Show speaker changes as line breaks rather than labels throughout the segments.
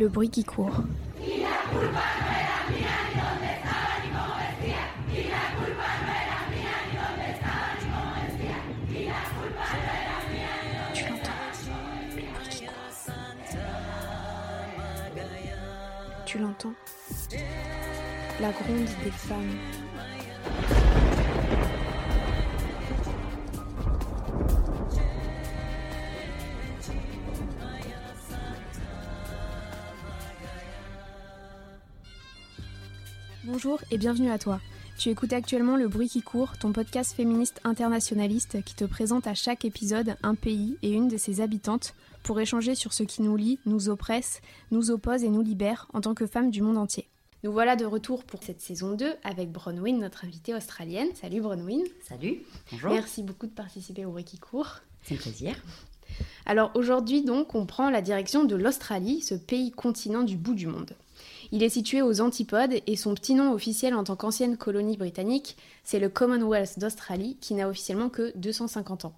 Le bruit qui court. Tu l'entends La gronde des femmes. Bonjour et bienvenue à toi. Tu écoutes actuellement Le Bruit qui court, ton podcast féministe internationaliste qui te présente à chaque épisode un pays et une de ses habitantes pour échanger sur ce qui nous lie, nous oppresse, nous oppose et nous libère en tant que femmes du monde entier. Nous voilà de retour pour cette saison 2 avec Bronwyn, notre invitée australienne. Salut Bronwyn.
Salut, bonjour.
Merci beaucoup de participer au Bruit qui court.
C'est un plaisir.
Alors aujourd'hui donc, on prend la direction de l'Australie, ce pays continent du bout du monde. Il est situé aux Antipodes et son petit nom officiel en tant qu'ancienne colonie britannique, c'est le Commonwealth d'Australie qui n'a officiellement que 250 ans.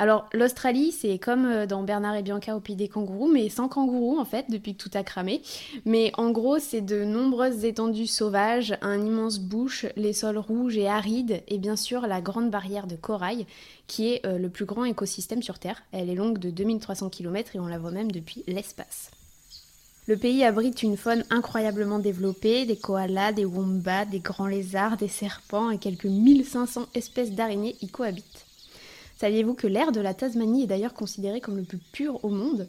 Alors l'Australie, c'est comme euh, dans Bernard et Bianca au pays des kangourous, mais sans kangourous en fait, depuis que tout a cramé. Mais en gros, c'est de nombreuses étendues sauvages, un immense bush, les sols rouges et arides, et bien sûr la grande barrière de corail, qui est euh, le plus grand écosystème sur Terre. Elle est longue de 2300 km et on la voit même depuis l'espace. Le pays abrite une faune incroyablement développée, des koalas, des wombats, des grands lézards, des serpents et quelques 1500 espèces d'araignées y cohabitent. Saviez-vous que l'air de la Tasmanie est d'ailleurs considéré comme le plus pur au monde?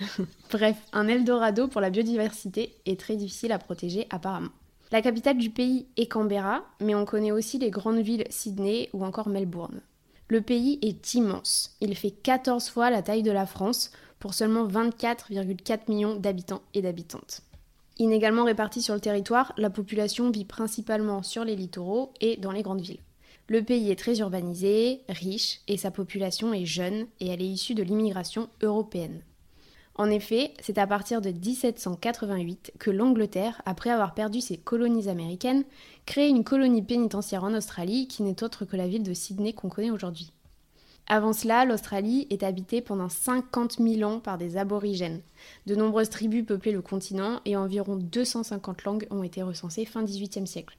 Bref, un Eldorado pour la biodiversité est très difficile à protéger apparemment. La capitale du pays est Canberra, mais on connaît aussi les grandes villes Sydney ou encore Melbourne. Le pays est immense. Il fait 14 fois la taille de la France pour seulement 24,4 millions d'habitants et d'habitantes. Inégalement répartie sur le territoire, la population vit principalement sur les littoraux et dans les grandes villes. Le pays est très urbanisé, riche, et sa population est jeune et elle est issue de l'immigration européenne. En effet, c'est à partir de 1788 que l'Angleterre, après avoir perdu ses colonies américaines, crée une colonie pénitentiaire en Australie qui n'est autre que la ville de Sydney qu'on connaît aujourd'hui. Avant cela, l'Australie est habitée pendant 50 000 ans par des aborigènes. De nombreuses tribus peuplaient le continent et environ 250 langues ont été recensées fin XVIIIe siècle.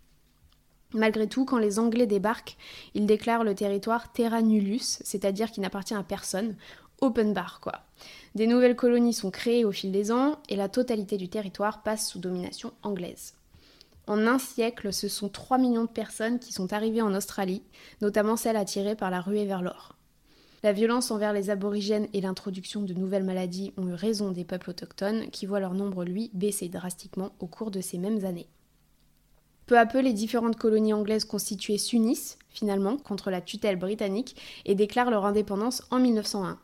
Malgré tout, quand les Anglais débarquent, ils déclarent le territoire terra nullus, c'est-à-dire qu'il n'appartient à personne, open bar quoi. Des nouvelles colonies sont créées au fil des ans et la totalité du territoire passe sous domination anglaise. En un siècle, ce sont 3 millions de personnes qui sont arrivées en Australie, notamment celles attirées par la ruée vers l'or. La violence envers les aborigènes et l'introduction de nouvelles maladies ont eu raison des peuples autochtones qui voient leur nombre, lui, baisser drastiquement au cours de ces mêmes années. Peu à peu, les différentes colonies anglaises constituées s'unissent, finalement, contre la tutelle britannique et déclarent leur indépendance en 1901.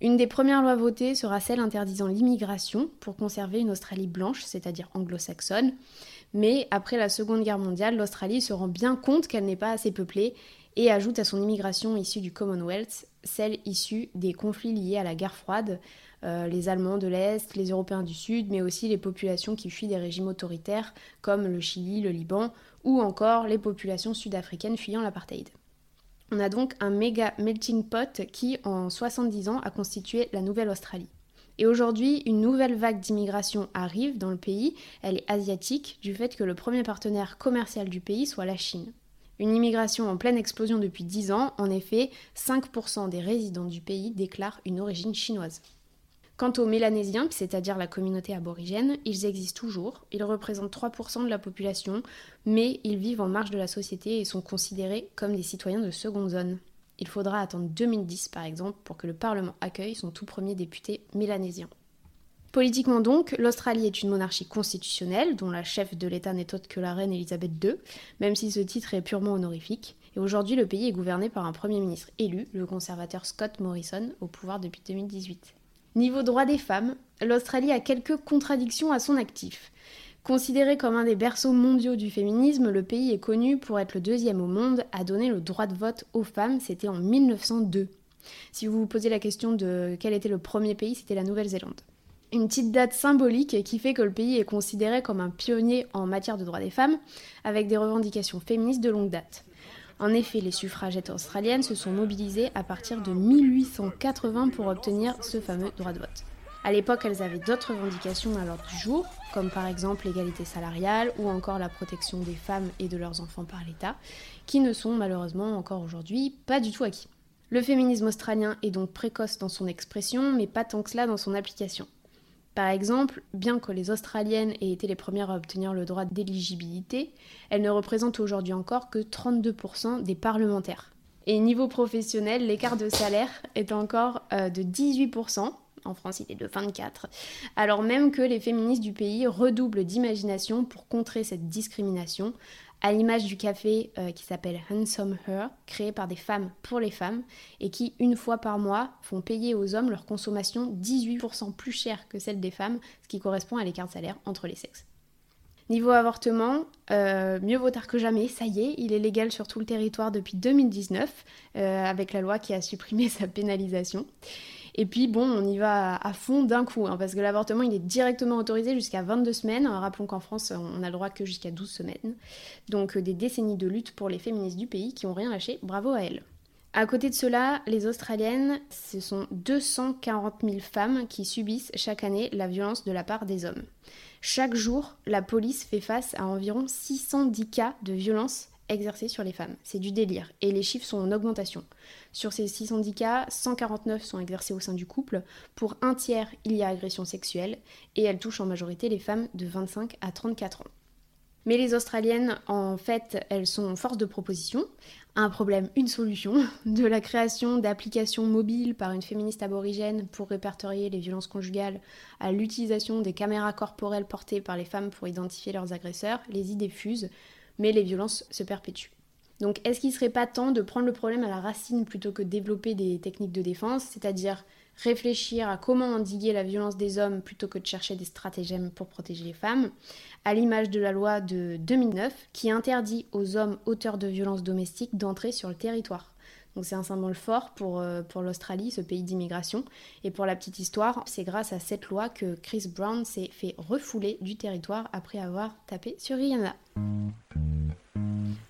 Une des premières lois votées sera celle interdisant l'immigration pour conserver une Australie blanche, c'est-à-dire anglo-saxonne. Mais après la Seconde Guerre mondiale, l'Australie se rend bien compte qu'elle n'est pas assez peuplée et ajoute à son immigration issue du Commonwealth celle issue des conflits liés à la guerre froide, euh, les Allemands de l'Est, les Européens du Sud, mais aussi les populations qui fuient des régimes autoritaires comme le Chili, le Liban, ou encore les populations sud-africaines fuyant l'apartheid. On a donc un méga melting pot qui, en 70 ans, a constitué la Nouvelle-Australie. Et aujourd'hui, une nouvelle vague d'immigration arrive dans le pays. Elle est asiatique, du fait que le premier partenaire commercial du pays soit la Chine. Une immigration en pleine explosion depuis 10 ans, en effet, 5% des résidents du pays déclarent une origine chinoise. Quant aux Mélanésiens, c'est-à-dire la communauté aborigène, ils existent toujours, ils représentent 3% de la population, mais ils vivent en marge de la société et sont considérés comme des citoyens de seconde zone. Il faudra attendre 2010 par exemple pour que le Parlement accueille son tout premier député mélanésien. Politiquement donc, l'Australie est une monarchie constitutionnelle dont la chef de l'État n'est autre que la reine Elisabeth II, même si ce titre est purement honorifique. Et aujourd'hui, le pays est gouverné par un Premier ministre élu, le conservateur Scott Morrison, au pouvoir depuis 2018. Niveau droit des femmes, l'Australie a quelques contradictions à son actif. Considéré comme un des berceaux mondiaux du féminisme, le pays est connu pour être le deuxième au monde à donner le droit de vote aux femmes, c'était en 1902. Si vous vous posez la question de quel était le premier pays, c'était la Nouvelle-Zélande une petite date symbolique qui fait que le pays est considéré comme un pionnier en matière de droits des femmes, avec des revendications féministes de longue date. En effet, les suffragettes australiennes se sont mobilisées à partir de 1880 pour obtenir ce fameux droit de vote. À l'époque, elles avaient d'autres revendications à l'ordre du jour, comme par exemple l'égalité salariale ou encore la protection des femmes et de leurs enfants par l'État, qui ne sont malheureusement encore aujourd'hui pas du tout acquis. Le féminisme australien est donc précoce dans son expression, mais pas tant que cela dans son application. Par exemple, bien que les Australiennes aient été les premières à obtenir le droit d'éligibilité, elles ne représentent aujourd'hui encore que 32% des parlementaires. Et niveau professionnel, l'écart de salaire est encore euh, de 18%, en France il est de 24, alors même que les féministes du pays redoublent d'imagination pour contrer cette discrimination, à l'image du café euh, qui s'appelle Handsome Her, créé par des femmes pour les femmes, et qui, une fois par mois, font payer aux hommes leur consommation 18% plus chère que celle des femmes, ce qui correspond à l'écart de salaire entre les sexes. Niveau avortement, euh, mieux vaut tard que jamais, ça y est, il est légal sur tout le territoire depuis 2019, euh, avec la loi qui a supprimé sa pénalisation. Et puis bon, on y va à fond d'un coup, hein, parce que l'avortement, il est directement autorisé jusqu'à 22 semaines. Rappelons qu'en France, on a le droit que jusqu'à 12 semaines. Donc euh, des décennies de lutte pour les féministes du pays qui ont rien lâché, bravo à elles. À côté de cela, les Australiennes, ce sont 240 000 femmes qui subissent chaque année la violence de la part des hommes. Chaque jour, la police fait face à environ 610 cas de violence exercées sur les femmes. C'est du délire. Et les chiffres sont en augmentation. Sur ces 610 cas, 149 sont exercés au sein du couple. Pour un tiers, il y a agression sexuelle. Et elle touche en majorité les femmes de 25 à 34 ans. Mais les Australiennes, en fait, elles sont force de proposition. Un problème, une solution. De la création d'applications mobiles par une féministe aborigène pour répertorier les violences conjugales à l'utilisation des caméras corporelles portées par les femmes pour identifier leurs agresseurs, les idées fusent mais les violences se perpétuent. Donc est-ce qu'il ne serait pas temps de prendre le problème à la racine plutôt que de développer des techniques de défense, c'est-à-dire réfléchir à comment endiguer la violence des hommes plutôt que de chercher des stratagèmes pour protéger les femmes, à l'image de la loi de 2009 qui interdit aux hommes auteurs de violences domestiques d'entrer sur le territoire. Donc c'est un symbole fort pour, euh, pour l'Australie, ce pays d'immigration. Et pour la petite histoire, c'est grâce à cette loi que Chris Brown s'est fait refouler du territoire après avoir tapé sur Rihanna.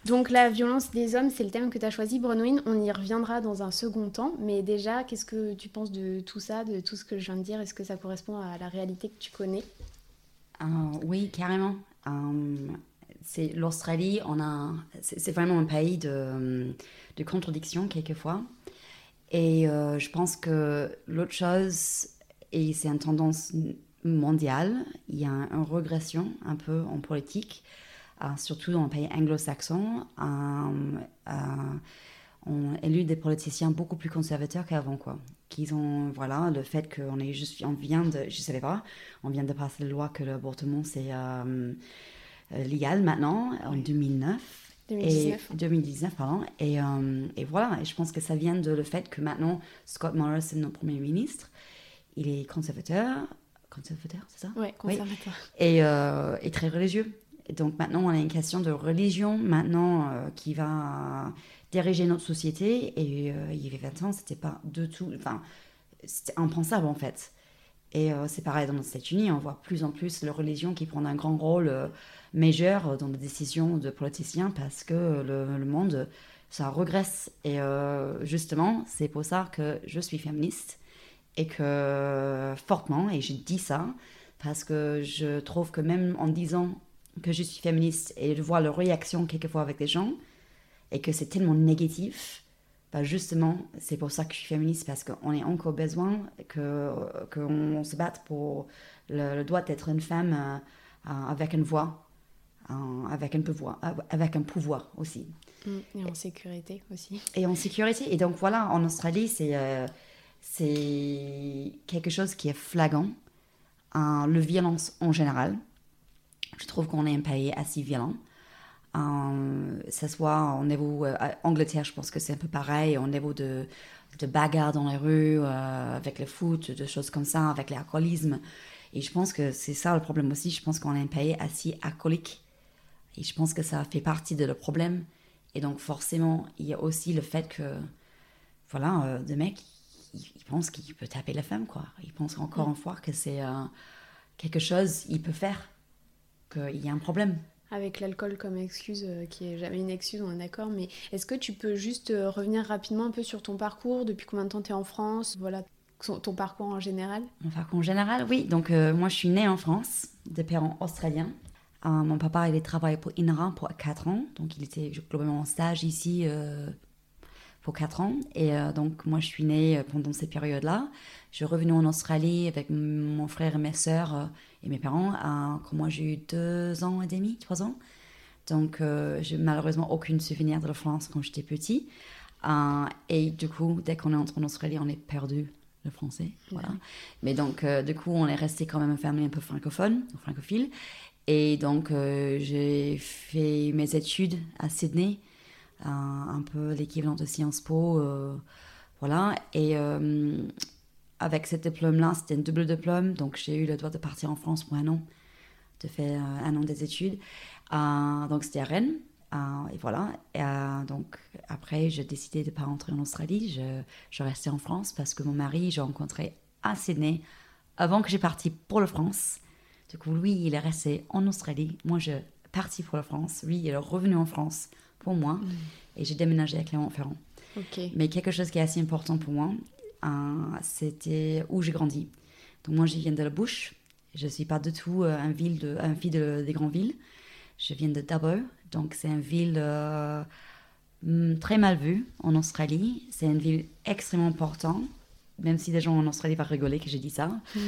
Donc la violence des hommes, c'est le thème que tu as choisi, Brenouine. On y reviendra dans un second temps. Mais déjà, qu'est-ce que tu penses de tout ça, de tout ce que je viens de dire? Est-ce que ça correspond à la réalité que tu connais?
Euh, Oui, carrément. Euh, c'est l'Australie, c'est vraiment un pays de, de contradictions quelquefois. Et euh, je pense que l'autre chose, et c'est une tendance mondiale, il y a une régression un peu en politique. Euh, surtout dans les pays anglo-saxons, euh, euh, on élu des politiciens beaucoup plus conservateurs qu'avant, quoi. Qu'ils ont, voilà, le fait qu'on est juste, on vient de, je savais pas, on vient de passer la loi que l'avortement c'est légal maintenant, en 2009.
2019.
Et 2019, pardon. Et, et, voilà, et je pense que ça vient de le fait que maintenant, Scott Morrison, notre Premier ministre, il est conservateur, conservateur, c'est ça?
Ouais, conservateur.
Et, et, très religieux donc maintenant, on a une question de religion maintenant euh, qui va diriger notre société. Et euh, il y avait 20 ans, c'était pas du tout. Enfin, c'était impensable en fait. Et euh, c'est pareil dans les États-Unis, on voit plus en plus la religion qui prend un grand rôle majeur dans les décisions de politiciens parce que le, monde, ça regresse. Et justement, c'est pour ça que je suis féministe et que fortement, et je dis ça, parce que je trouve que même en disant que je suis féministe et de voir leur réaction quelquefois avec des gens et que c'est tellement négatif, bah justement, c'est pour ça que je suis féministe parce qu'on a encore besoin que qu'on se batte pour le, droit d'être une femme euh, euh, avec une voix, euh, avec un pouvoir, avec un pouvoir aussi.
Mm, et en sécurité aussi.
Et en sécurité. Et donc voilà, en Australie, c'est c'est quelque chose qui est flagrant. le violence en général, je trouve qu'on est un pays assez violent. Euh, ça soit au niveau euh, Angleterre, je pense que c'est un peu pareil, au niveau de, de bagarres dans les rues, euh, avec le foot, de choses comme ça, avec l'alcoolisme. Et je pense que c'est ça le problème aussi. Je pense qu'on est un pays assez alcoolique. Et je pense que ça fait partie de le problème. Et donc, forcément, il y a aussi le fait que, voilà, euh, de mec, il, pense qu'il peut taper la femme, quoi. Il pense encore mm. une fois que c'est quelque chose qu'il peut faire qu'il y a un problème.
Avec l'alcool comme excuse, euh, qui est jamais une excuse, on est d'accord, mais est-ce que tu peux juste euh, revenir rapidement un peu sur ton parcours? Depuis combien de temps tu es en France? Voilà. ton parcours en général
Mon parcours en général, oui. Donc, euh, moi, je suis née en France, de parents australiens. Euh, mon papa, il a travaillé pour INRA pour 4 ans. Donc, il était globalement en stage ici euh, pour 4 ans. Et donc, moi, je suis née pendant cette période-là. Je suis revenue en Australie avec mon frère et mes sœurs et mes parents quand moi, j'ai eu 2 ans et demi, 3 ans. Donc, j'ai malheureusement aucun souvenir de la France quand j'étais petit. et du coup, dès qu'on est entré en Australie, on est perdu le français. Voilà. Mais donc, euh, du coup, on est resté quand même une famille un peu francophone, francophile. Et donc, euh, j'ai fait mes études à Sydney, un peu l'équivalent de Sciences Po. Euh, voilà. Et avec ce diplôme-là, c'était un double diplôme. Donc, j'ai eu le droit de partir en France pour un an, de faire un an des études. donc, c'était à Rennes. Euh, et voilà. Euh, donc, après, j'ai décidé de ne pas rentrer en Australie. Je, restais en France parce que mon mari, j'ai rencontré à Sydney avant que j'ai parti pour la France. Du coup, lui, il est resté en Australie. Moi, je parti pour la France. Lui, il est revenu en France pour moi. Mm. Et j'ai déménagé à Clermont-Ferrand. Mais quelque chose qui est assez important pour moi, euh, c'était où j'ai grandi. Donc, moi, je viens de la Bouche. Je ne suis pas du tout un, ville de, un fille de, des grandes villes. Je viens de Dubbo, donc c'est une ville euh, mm, très mal vue en Australie. C'est une ville extrêmement importante, même si des gens en Australie vont rigoler que j'ai dit ça.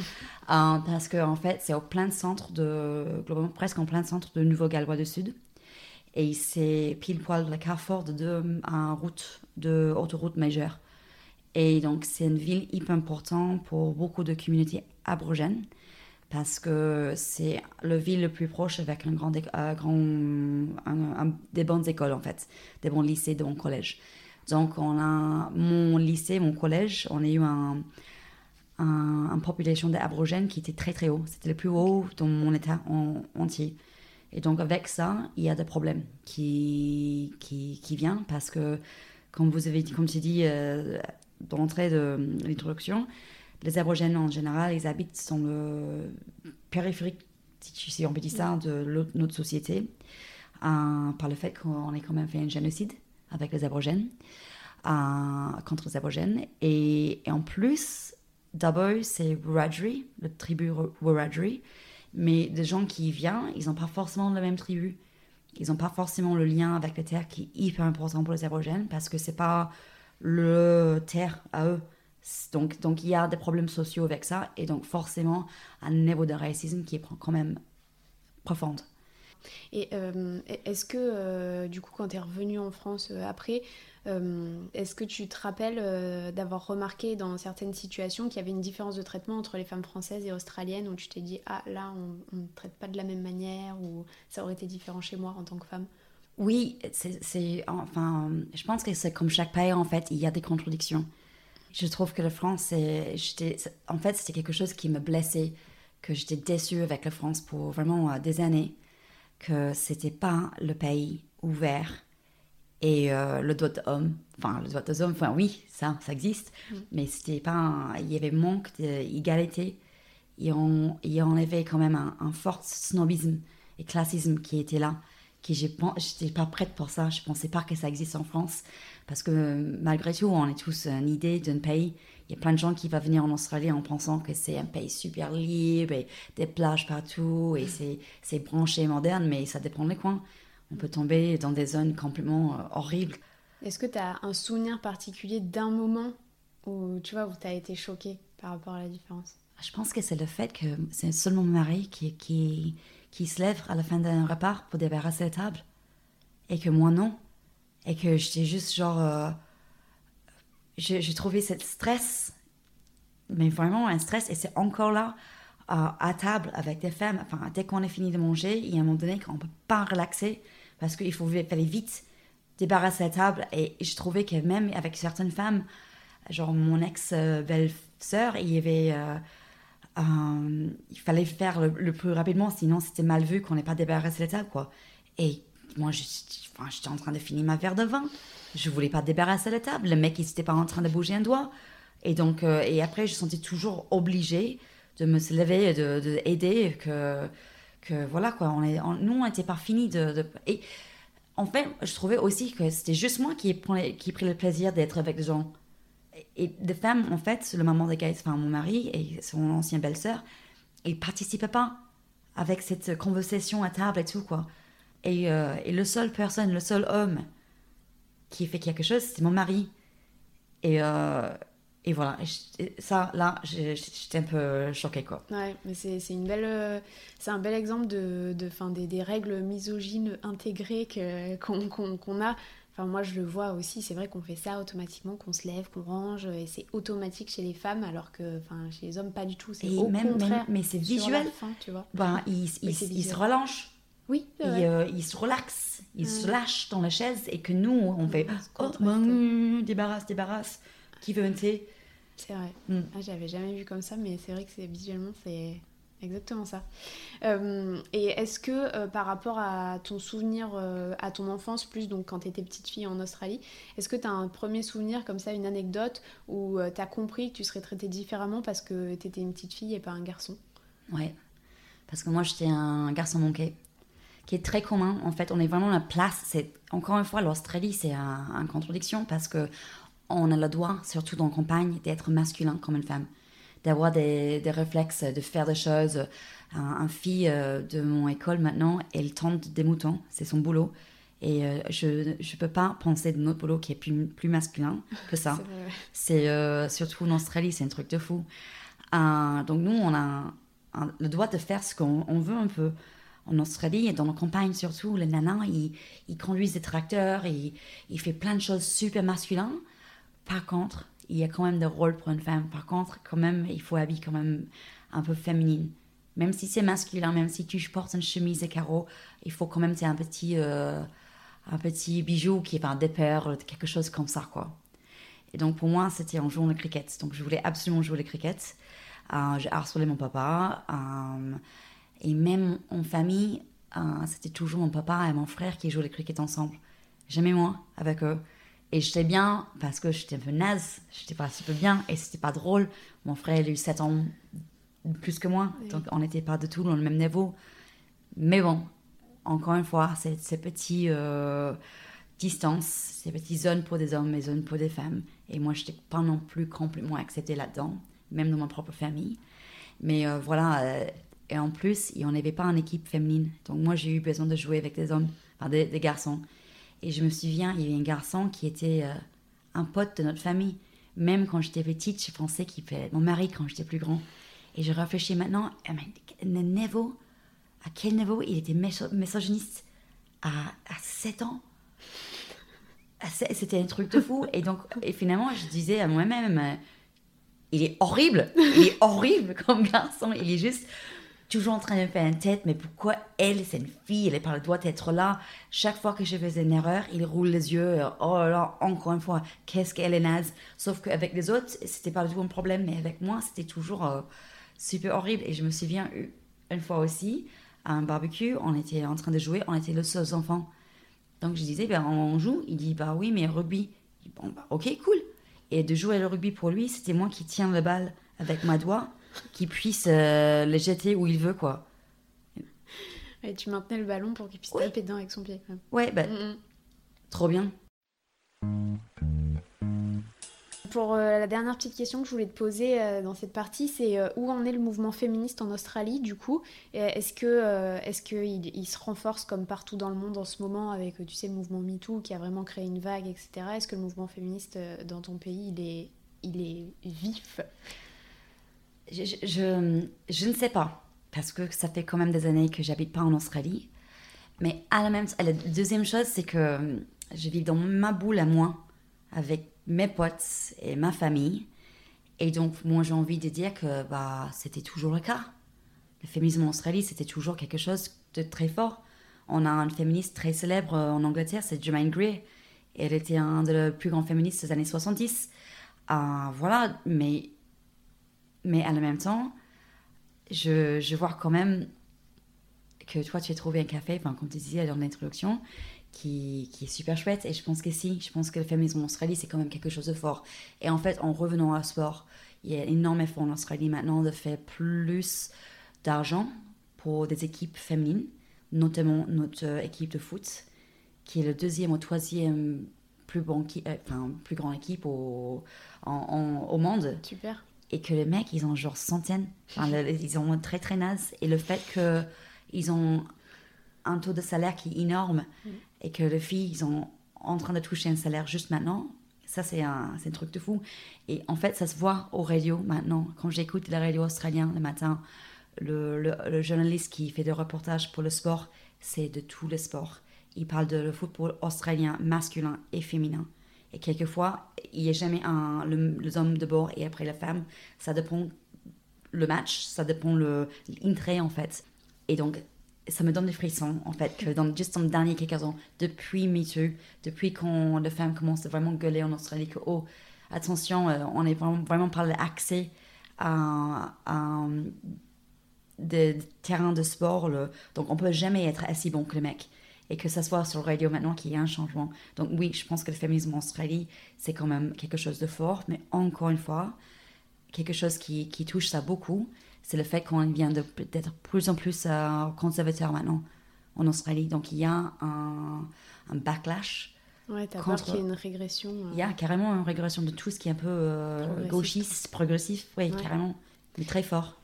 Euh, parce qu'en en fait, c'est au plein centre de, globalement presque en plein centre de Nouveau-Gallois du Sud. Et c'est pile poil le carrefour de deux routes, de autoroutes majeures. Et donc, c'est une ville hyper importante pour beaucoup de communautés aborigènes parce que c'est le ville le plus proche avec un grand, des bonnes écoles en fait, des bons lycées, des bons collèges. Donc on a mon lycée, mon collège, on a eu un, un, population d'abrogènes qui était très très haut. C'était le plus haut dans mon état entier. Et donc avec ça, il y a des problèmes qui qui, qui viennent parce que comme vous avez dit, comme tu dis dans l'entrée de l'introduction, les aborigènes en général, ils habitent dans le périphérique, si on peut dire ça, de notre société, euh, par le fait qu'on ait quand même fait un génocide avec les aborigènes, euh, contre les aborigènes. Et, en plus, d'abord, c'est Wiradjuri, le tribu Wiradjuri, mais des gens qui y viennent, ils n'ont pas forcément la même tribu. Ils n'ont pas forcément le lien avec la terre qui est hyper important pour les aborigènes parce que c'est pas le terre à eux donc, donc il y a des problèmes sociaux avec ça et donc forcément un niveau de racisme qui est quand même profond.
Et euh, est-ce que, euh, du coup, quand tu es revenu en France euh, après, est-ce que tu te rappelles d'avoir remarqué dans certaines situations qu'il y avait une différence de traitement entre les femmes françaises et australiennes où tu t'es dit, ah là, on ne traite pas de la même manière ou ça aurait été différent chez moi en tant que femme?
Oui, c'est, enfin, je pense que c'est comme chaque pays, en fait, il y a des contradictions. Je trouve que la France, en fait, c'était quelque chose qui me blessait, que j'étais déçue avec la France pour vraiment euh, des années, que c'était pas le pays ouvert et euh, le droit d'homme, enfin le droit des hommes, enfin oui, ça, ça existe, mm. mais c'était pas, il y avait manque d'égalité, il y en avait quand même un, un fort snobisme et classisme qui était là qui j'étais pas prête pour ça. Je pensais pas que ça existe en France parce que malgré tout, on est tous une idée d'un pays. Il y a plein de gens qui vont venir en Australie en pensant que c'est un pays super libre et des plages partout et c'est branché moderne, mais ça dépend des coins. On peut tomber dans des zones complètement euh, horribles.
Est-ce que tu as un souvenir particulier d'un moment où tu vois où tu as été choquée par rapport à la différence?
Je pense que c'est le fait que c'est seulement mon mari qui, qui, qui se lève à la fin d'un repas pour débarrasser la table. Et que moi, non. Et que j'étais juste genre. Euh, j'ai trouvé cette stress, mais vraiment un stress, et c'est encore là, euh, à table avec des femmes. Enfin, dès qu'on a fini de manger, il y a un moment donné qu'on ne peut pas relaxer parce qu'il faut fallait vite débarrasser la table. Et je trouvais que même avec certaines femmes, genre mon ex-belle-sœur, il y avait. Euh, il fallait faire le, plus rapidement, sinon c'était mal vu qu'on n'ait pas débarrassé la table, quoi. Et moi, j'étais en train de finir ma verre de vin. Je voulais pas débarrasser la table. Le mec, il n'était pas en train de bouger un doigt. Et donc, euh, et après, je sentais toujours obligée de me lever et de, de, que, que voilà, quoi. On est, nous, on n'était pas fini de, Et en fait, je trouvais aussi que c'était juste moi qui ai, qui pris le plaisir d'être avec des gens et des femmes, en fait, le maman de Gaël, enfin mon mari et son ancienne belle-sœur, ils participaient pas avec cette conversation à table et tout, quoi. Et, euh, et le seul personne, le seul homme qui fait quelque chose, c'est mon mari. Et, euh, et voilà, ça, là, j'étais un peu choquée, quoi.
Ouais, mais c'est une belle, euh, c'est un bel exemple de, de fin, des, des, règles misogynes intégrées qu'on a. Enfin, moi, je le vois aussi. C'est vrai qu'on fait ça automatiquement, qu'on se lève, qu'on range, et c'est automatique chez les femmes, alors que, enfin, chez les hommes, pas du tout. C'est au
même,
contraire.
mais c'est visuel.
tu vois.
Ben, il, il, se relâche.
Oui.
Euh, il, se relaxe, il se lâche dans la chaise, et que nous, on fait oh, débarrasse, débarrasse qui veut.
C'est vrai. Mm. Ah, J'avais jamais vu comme ça, mais c'est vrai que c'est visuellement, c'est exactement ça. Euh, et est-ce que euh, par rapport à ton souvenir, euh, à ton enfance, plus donc quand tu étais petite fille en Australie, est-ce que tu as un premier souvenir comme ça, une anecdote où tu as compris que tu serais traitée différemment parce que tu étais une petite fille et pas un garçon?
Ouais. Parce que moi, j'étais un garçon manqué qui est très commun. En fait, on est vraiment la place. C'est encore une fois l'Australie, c'est un, un, contradiction parce que on a le droit, surtout dans la campagne, d'être masculin comme une femme, d'avoir des, réflexes, de faire des choses. Un, fille euh, de mon école maintenant, elle tente des moutons, c'est son boulot. Et euh, je ne peux pas penser de notre boulot qui est plus, plus masculin que ça. c'est euh, surtout en Australie, c'est un truc de fou. donc nous, on a le droit de faire ce qu'on veut un peu. En Australie et dans la campagne surtout, les nanas, ils, ils conduisent des tracteurs, ils, ils font plein de choses super masculines. Par contre, il y a quand même des rôles pour une femme. Par contre, quand même, il faut habiller quand même un peu féminine. Même si c'est masculin, même si tu portes une chemise et carreaux, il faut quand même un petit, euh, un petit bijou qui est des perles, quelque chose comme ça, quoi. Et donc pour moi, c'était en jouant le cricket. Donc je voulais absolument jouer le cricket. Euh, j'ai harcelé mon papa. Euh, et même en famille, c'était toujours mon papa et mon frère qui jouaient le cricket ensemble. Jamais moi avec eux. Et j'étais bien parce que j'étais un peu naze, j'étais pas super bien et c'était pas drôle. Mon frère, il a eu 7 ans plus que moi, donc on n'était pas du tout dans le même niveau. Mais bon, encore une fois, ces, ces petites euh, distances, ces petites zones pour des hommes et zones pour des femmes. Et moi, je n'étais pas non plus complètement acceptée là-dedans, même dans ma propre famille. Mais euh, voilà, euh, et en plus, il n'y en avait pas en équipe féminine. Donc moi, j'ai eu besoin de jouer avec des hommes, enfin des, des garçons. Et je me souviens, il y avait un garçon qui était euh, un pote de notre famille. Même quand j'étais petite, je pensais qu'il fait mon mari quand j'étais plus grand. Et je réfléchis maintenant, à niveau, à quel niveau il était misogyniste? À, à 7 ans C'était un truc de fou. Et donc, et finalement, je disais à moi-même, euh, il est horrible, il est horrible comme garçon, il est juste toujours en train de faire une tête, mais pourquoi elle, c'est une fille, elle n'a pas le droit d'être là? Chaque fois que je faisais une erreur, il roule les yeux, oh là là, encore une fois, qu'est-ce qu'elle est naze. Sauf qu'avec les autres, c'était pas du tout un problème, mais avec moi, c'était toujours euh, super horrible. Et je me souviens une fois aussi, à un barbecue, on était en train de jouer, on était les seuls enfants. Donc je disais, ben, on joue. Il dit, bah oui, mais rugby. bon, bah, ok, cool. Et de jouer le rugby pour lui, c'était moi qui tiens le balle avec ma doigt qu'il puisse euh, les jeter où il veut, quoi.
Et tu maintenais le ballon pour qu'il puisse taper dedans avec son pied, quand même.
Ouais, bah, mm, mm. trop bien.
Pour euh, la dernière petite question que je voulais te poser euh, dans cette partie, c'est où en est le mouvement féministe en Australie, du coup? Est-ce que est-ce qu'il il se renforce comme partout dans le monde en ce moment avec, tu sais, le mouvement MeToo qui a vraiment créé une vague, etc. Est-ce que le mouvement féministe dans ton pays, il est, il est vif?
Je, je, ne sais pas, parce que ça fait quand même des années que j'habite pas en Australie. Mais à la même la deuxième chose, c'est que je vis dans ma boule à moi, avec mes potes et ma famille. Et donc, moi, j'ai envie de dire que bah, c'était toujours le cas. Le féminisme en Australie, c'était toujours quelque chose de très fort. On a une féministe très célèbre en Angleterre, c'est Germaine Gray. Elle était un des plus grands féministes des années 70. Ah, voilà, mais mais à la même temps, je, vois quand même que toi, tu as trouvé un café, enfin, comme tu disais dans l'introduction, qui, est super chouette. Et je pense que si, je pense que le féminisme en Australie, c'est quand même quelque chose de fort. Et en fait, en revenant au sport, il y a énormément effort en Australie maintenant de faire plus d'argent pour des équipes féminines, notamment notre équipe de foot, qui est le deuxième ou troisième plus, bon, plus grande équipe au monde.
Super.
Et que les mecs, ils ont genre centaines. ils ont très très naze. Et le fait qu'ils ont un taux de salaire qui est énorme mm. et que les filles, ils sont en train de toucher un salaire juste maintenant, ça c'est un, un, truc de fou. Et en fait, ça se voit au radio maintenant. Quand j'écoute la radio australienne le matin, le, le, journaliste qui fait des reportages pour le sport, c'est de tous les sports. Il parle de le football australien masculin et féminin. Et quelquefois, il n'y a jamais un, le, les hommes de bord et après la femme. Ça dépend le match, ça dépend l'intérêt en fait. Et donc, ça me donne des frissons, en fait, que dans, juste dans les derniers quelques ans, depuis MeToo, depuis quand les femmes commencent à vraiment gueuler en Australie que, oh, attention, euh, on est vraiment, vraiment par l'accès à, à, des terrains de sport, le, donc on peut jamais être aussi bon que le mec. Et que ça soit sur le radio maintenant qu'il y a un changement. Donc oui, je pense que le féminisme en Australie, c'est quand même quelque chose de fort, mais encore une fois, quelque chose qui, qui touche ça beaucoup c'est le fait qu'on vient d'être plus en plus euh, conservateur maintenant en Australie. Donc il y a un, un backlash.
Ouais, t'as contre... qu'il y ait une régression. Euh.
Il y a carrément une régression de tout ce qui est un peu euh, gauchiste, progressif, oui, carrément, mais très fort.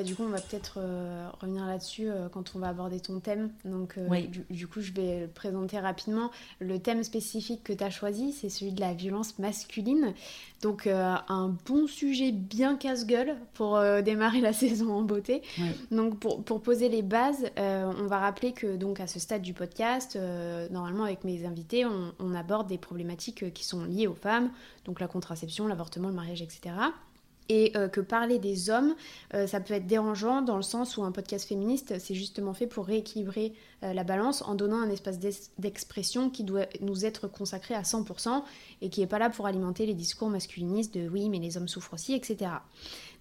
Bah, du coup, on va peut-être euh, revenir là-dessus euh, quand on va aborder ton thème. Donc, euh, du, coup, je vais le présenter rapidement. Le thème spécifique que tu as choisi, c'est celui de la violence masculine. Donc, un bon sujet bien casse-gueule pour démarrer la saison en beauté. Donc, pour, pour, poser les bases, on va rappeler que, donc, à ce stade du podcast, normalement, avec mes invités, on, on aborde des problématiques qui sont liées aux femmes, donc la contraception, l'avortement, le mariage, etc et euh, que parler des hommes, euh, ça peut être dérangeant dans le sens où un podcast féministe, c'est justement fait pour rééquilibrer la balance en donnant un espace d'expression qui doit nous être consacré à 100% et qui n'est pas là pour alimenter les discours masculinistes de oui mais les hommes souffrent aussi, etc.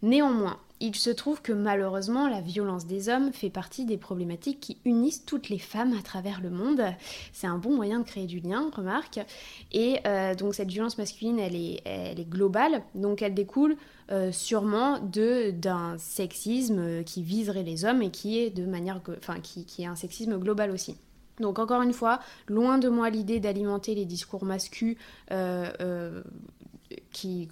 Néanmoins, il se trouve que malheureusement, la violence des hommes fait partie des problématiques qui unissent toutes les femmes à travers le monde. C'est un bon moyen de créer du lien, remarque. Et euh, donc cette violence masculine, elle est, elle est globale, donc elle découle euh, sûrement d'un sexisme qui viserait les hommes et qui est de manière, enfin qui, qui est un sexisme global Donc encore une fois, loin de moi l'idée d'alimenter les discours masculins euh,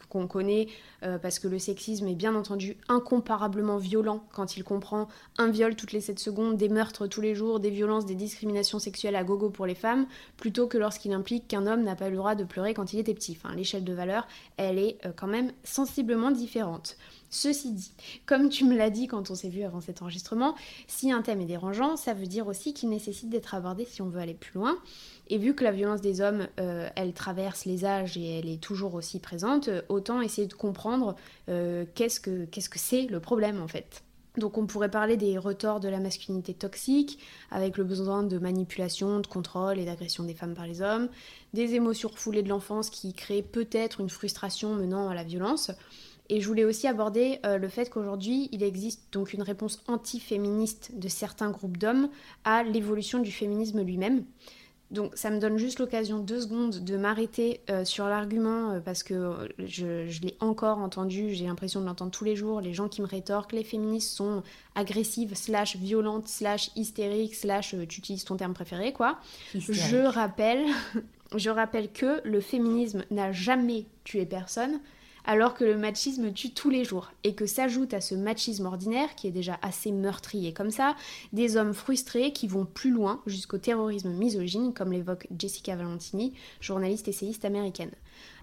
qu'on connaît, euh, parce que le sexisme est bien entendu incomparablement violent quand il comprend un viol toutes les 7 secondes, des meurtres tous les jours, des violences, des discriminations sexuelles à gogo pour les femmes, plutôt que lorsqu'il implique qu'un homme n'a pas le droit de pleurer quand il était petit. L'échelle de valeur, elle est euh, quand même sensiblement différente. Ceci dit, comme tu me l'as dit quand on s'est vu avant cet enregistrement, si un thème est dérangeant, ça veut dire aussi qu'il nécessite d'être abordé si on veut aller plus loin. Et vu que la violence des hommes, euh, elle traverse les âges et elle est toujours aussi présente, euh, autant essayer de comprendre euh, qu'est-ce que que c'est le problème en fait. Donc on pourrait parler des retors de la masculinité toxique, avec le besoin de manipulation, de contrôle et d'agression des femmes par les hommes, des émotions refoulées de l'enfance qui créent peut-être une frustration menant à la violence. Et je voulais aussi aborder le fait qu'aujourd'hui, il existe donc une réponse anti-féministe de certains groupes d'hommes à l'évolution du féminisme lui-même. Donc ça me donne juste l'occasion deux secondes de m'arrêter euh, sur l'argument euh, parce que je, l'ai encore entendu, j'ai l'impression de l'entendre tous les jours, les gens qui me rétorquent les féministes sont agressives, slash violentes, slash hystériques, slash euh, tu utilises ton terme préféré quoi. Je rappelle, je rappelle que le féminisme n'a jamais tué personne, alors que le machisme tue tous les jours, et que s'ajoute à ce machisme ordinaire, qui est déjà assez meurtrier comme ça, des hommes frustrés qui vont plus loin jusqu'au terrorisme misogyne, comme l'évoque Jessica Valentini, journaliste essayiste américaine.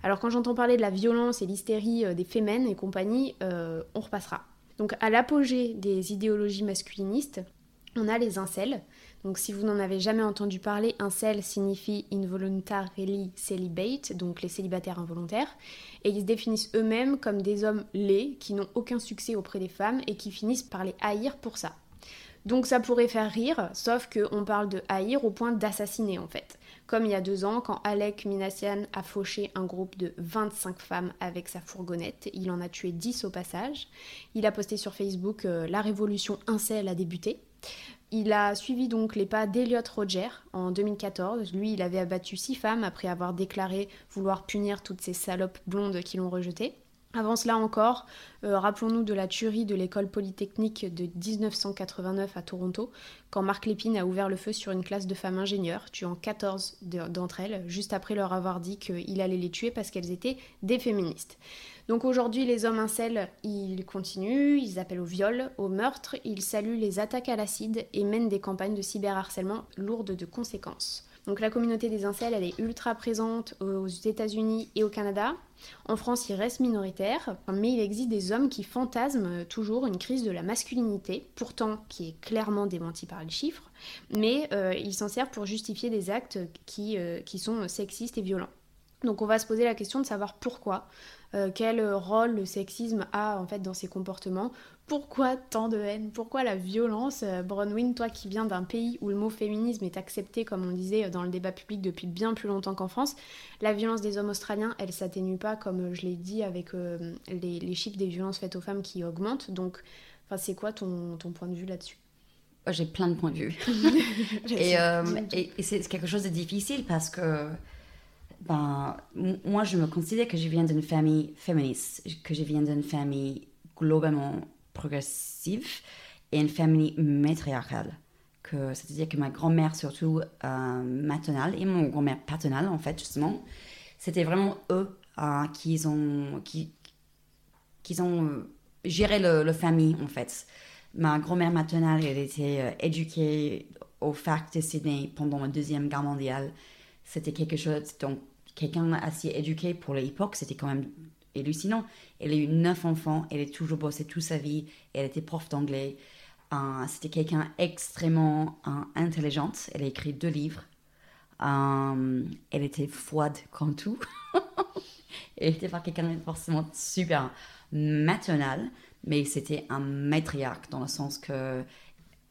Alors quand j'entends parler de la violence et l'hystérie euh, des fémènes et compagnie, euh, on repassera. Donc à l'apogée des idéologies masculinistes, on a les incels, donc si vous n'en avez jamais entendu parler, incel signifie involuntarily celibate, donc les célibataires involontaires, et ils se définissent eux-mêmes comme des hommes laids qui n'ont aucun succès auprès des femmes et qui finissent par les haïr pour ça. Donc ça pourrait faire rire, sauf qu'on parle de haïr au point d'assassiner en fait. Comme il y a deux ans, quand Alec Minassian a fauché un groupe de 25 femmes avec sa fourgonnette, il en a tué 10 au passage. Il a posté sur Facebook euh, La révolution incel a débuté. Il a suivi donc les pas d'Eliot Roger en 2014. Lui, il avait abattu six femmes après avoir déclaré vouloir punir toutes ces salopes blondes qui l'ont rejeté. Avant cela encore, euh, rappelons-nous de la tuerie de l'école polytechnique de 1989 à Toronto, quand Marc Lépine a ouvert le feu sur une classe de femmes ingénieurs, tuant 14 d'entre elles, juste après leur avoir dit qu'il allait les tuer parce qu'elles étaient des féministes. Donc aujourd'hui, les hommes incels, ils continuent, ils appellent au viol, au meurtre, ils saluent les attaques à l'acide et mènent des campagnes de cyberharcèlement lourdes de conséquences. Donc la communauté des incels, elle est ultra présente aux États-Unis et au Canada. En France, il reste minoritaire, mais il existe des hommes qui fantasment toujours une crise de la masculinité, pourtant qui est clairement démentie par les chiffres, mais euh, ils s'en servent pour justifier des actes euh, qui sont sexistes et violents. Donc on va se poser la question de savoir pourquoi, euh, quel rôle le sexisme a en fait dans ces comportements, pourquoi tant de haine, pourquoi la violence? Euh, Bronwyn, toi qui viens d'un pays où le mot féminisme est accepté, comme on disait dans le débat public depuis bien plus longtemps qu'en France, la violence des hommes australiens, elle s'atténue pas comme je l'ai dit avec euh, les, chiffres des violences faites aux femmes qui augmentent. Donc, c'est quoi ton, ton point de vue là-dessus?
J'ai plein de points de vue. et, et c'est quelque chose de difficile parce que ben, moi, je me considère que je viens d'une famille féministe, que je viens d'une famille globalement progressive et une famille matriarcale. C'est-à-dire que ma grand-mère, surtout euh, maternelle, et mon grand-mère paternelle, en fait, justement, c'était vraiment eux euh, qui ont, qui, qui ont euh, géré le, famille, en fait. Ma grand-mère maternelle, elle était euh, éduquée au FAC de Sydney pendant la Deuxième Guerre mondiale. C'était quelque chose, donc quelqu'un assez éduqué pour l'époque, c'était quand même hallucinant. Elle a eu neuf enfants, elle a toujours bossé toute sa vie, elle était prof d'anglais. Euh, c'était quelqu'un extrêmement euh, intelligente. Elle a écrit deux livres. Euh, elle était froide comme tout. elle était pas quelqu'un forcément super maternel, mais c'était un matriarche dans le sens que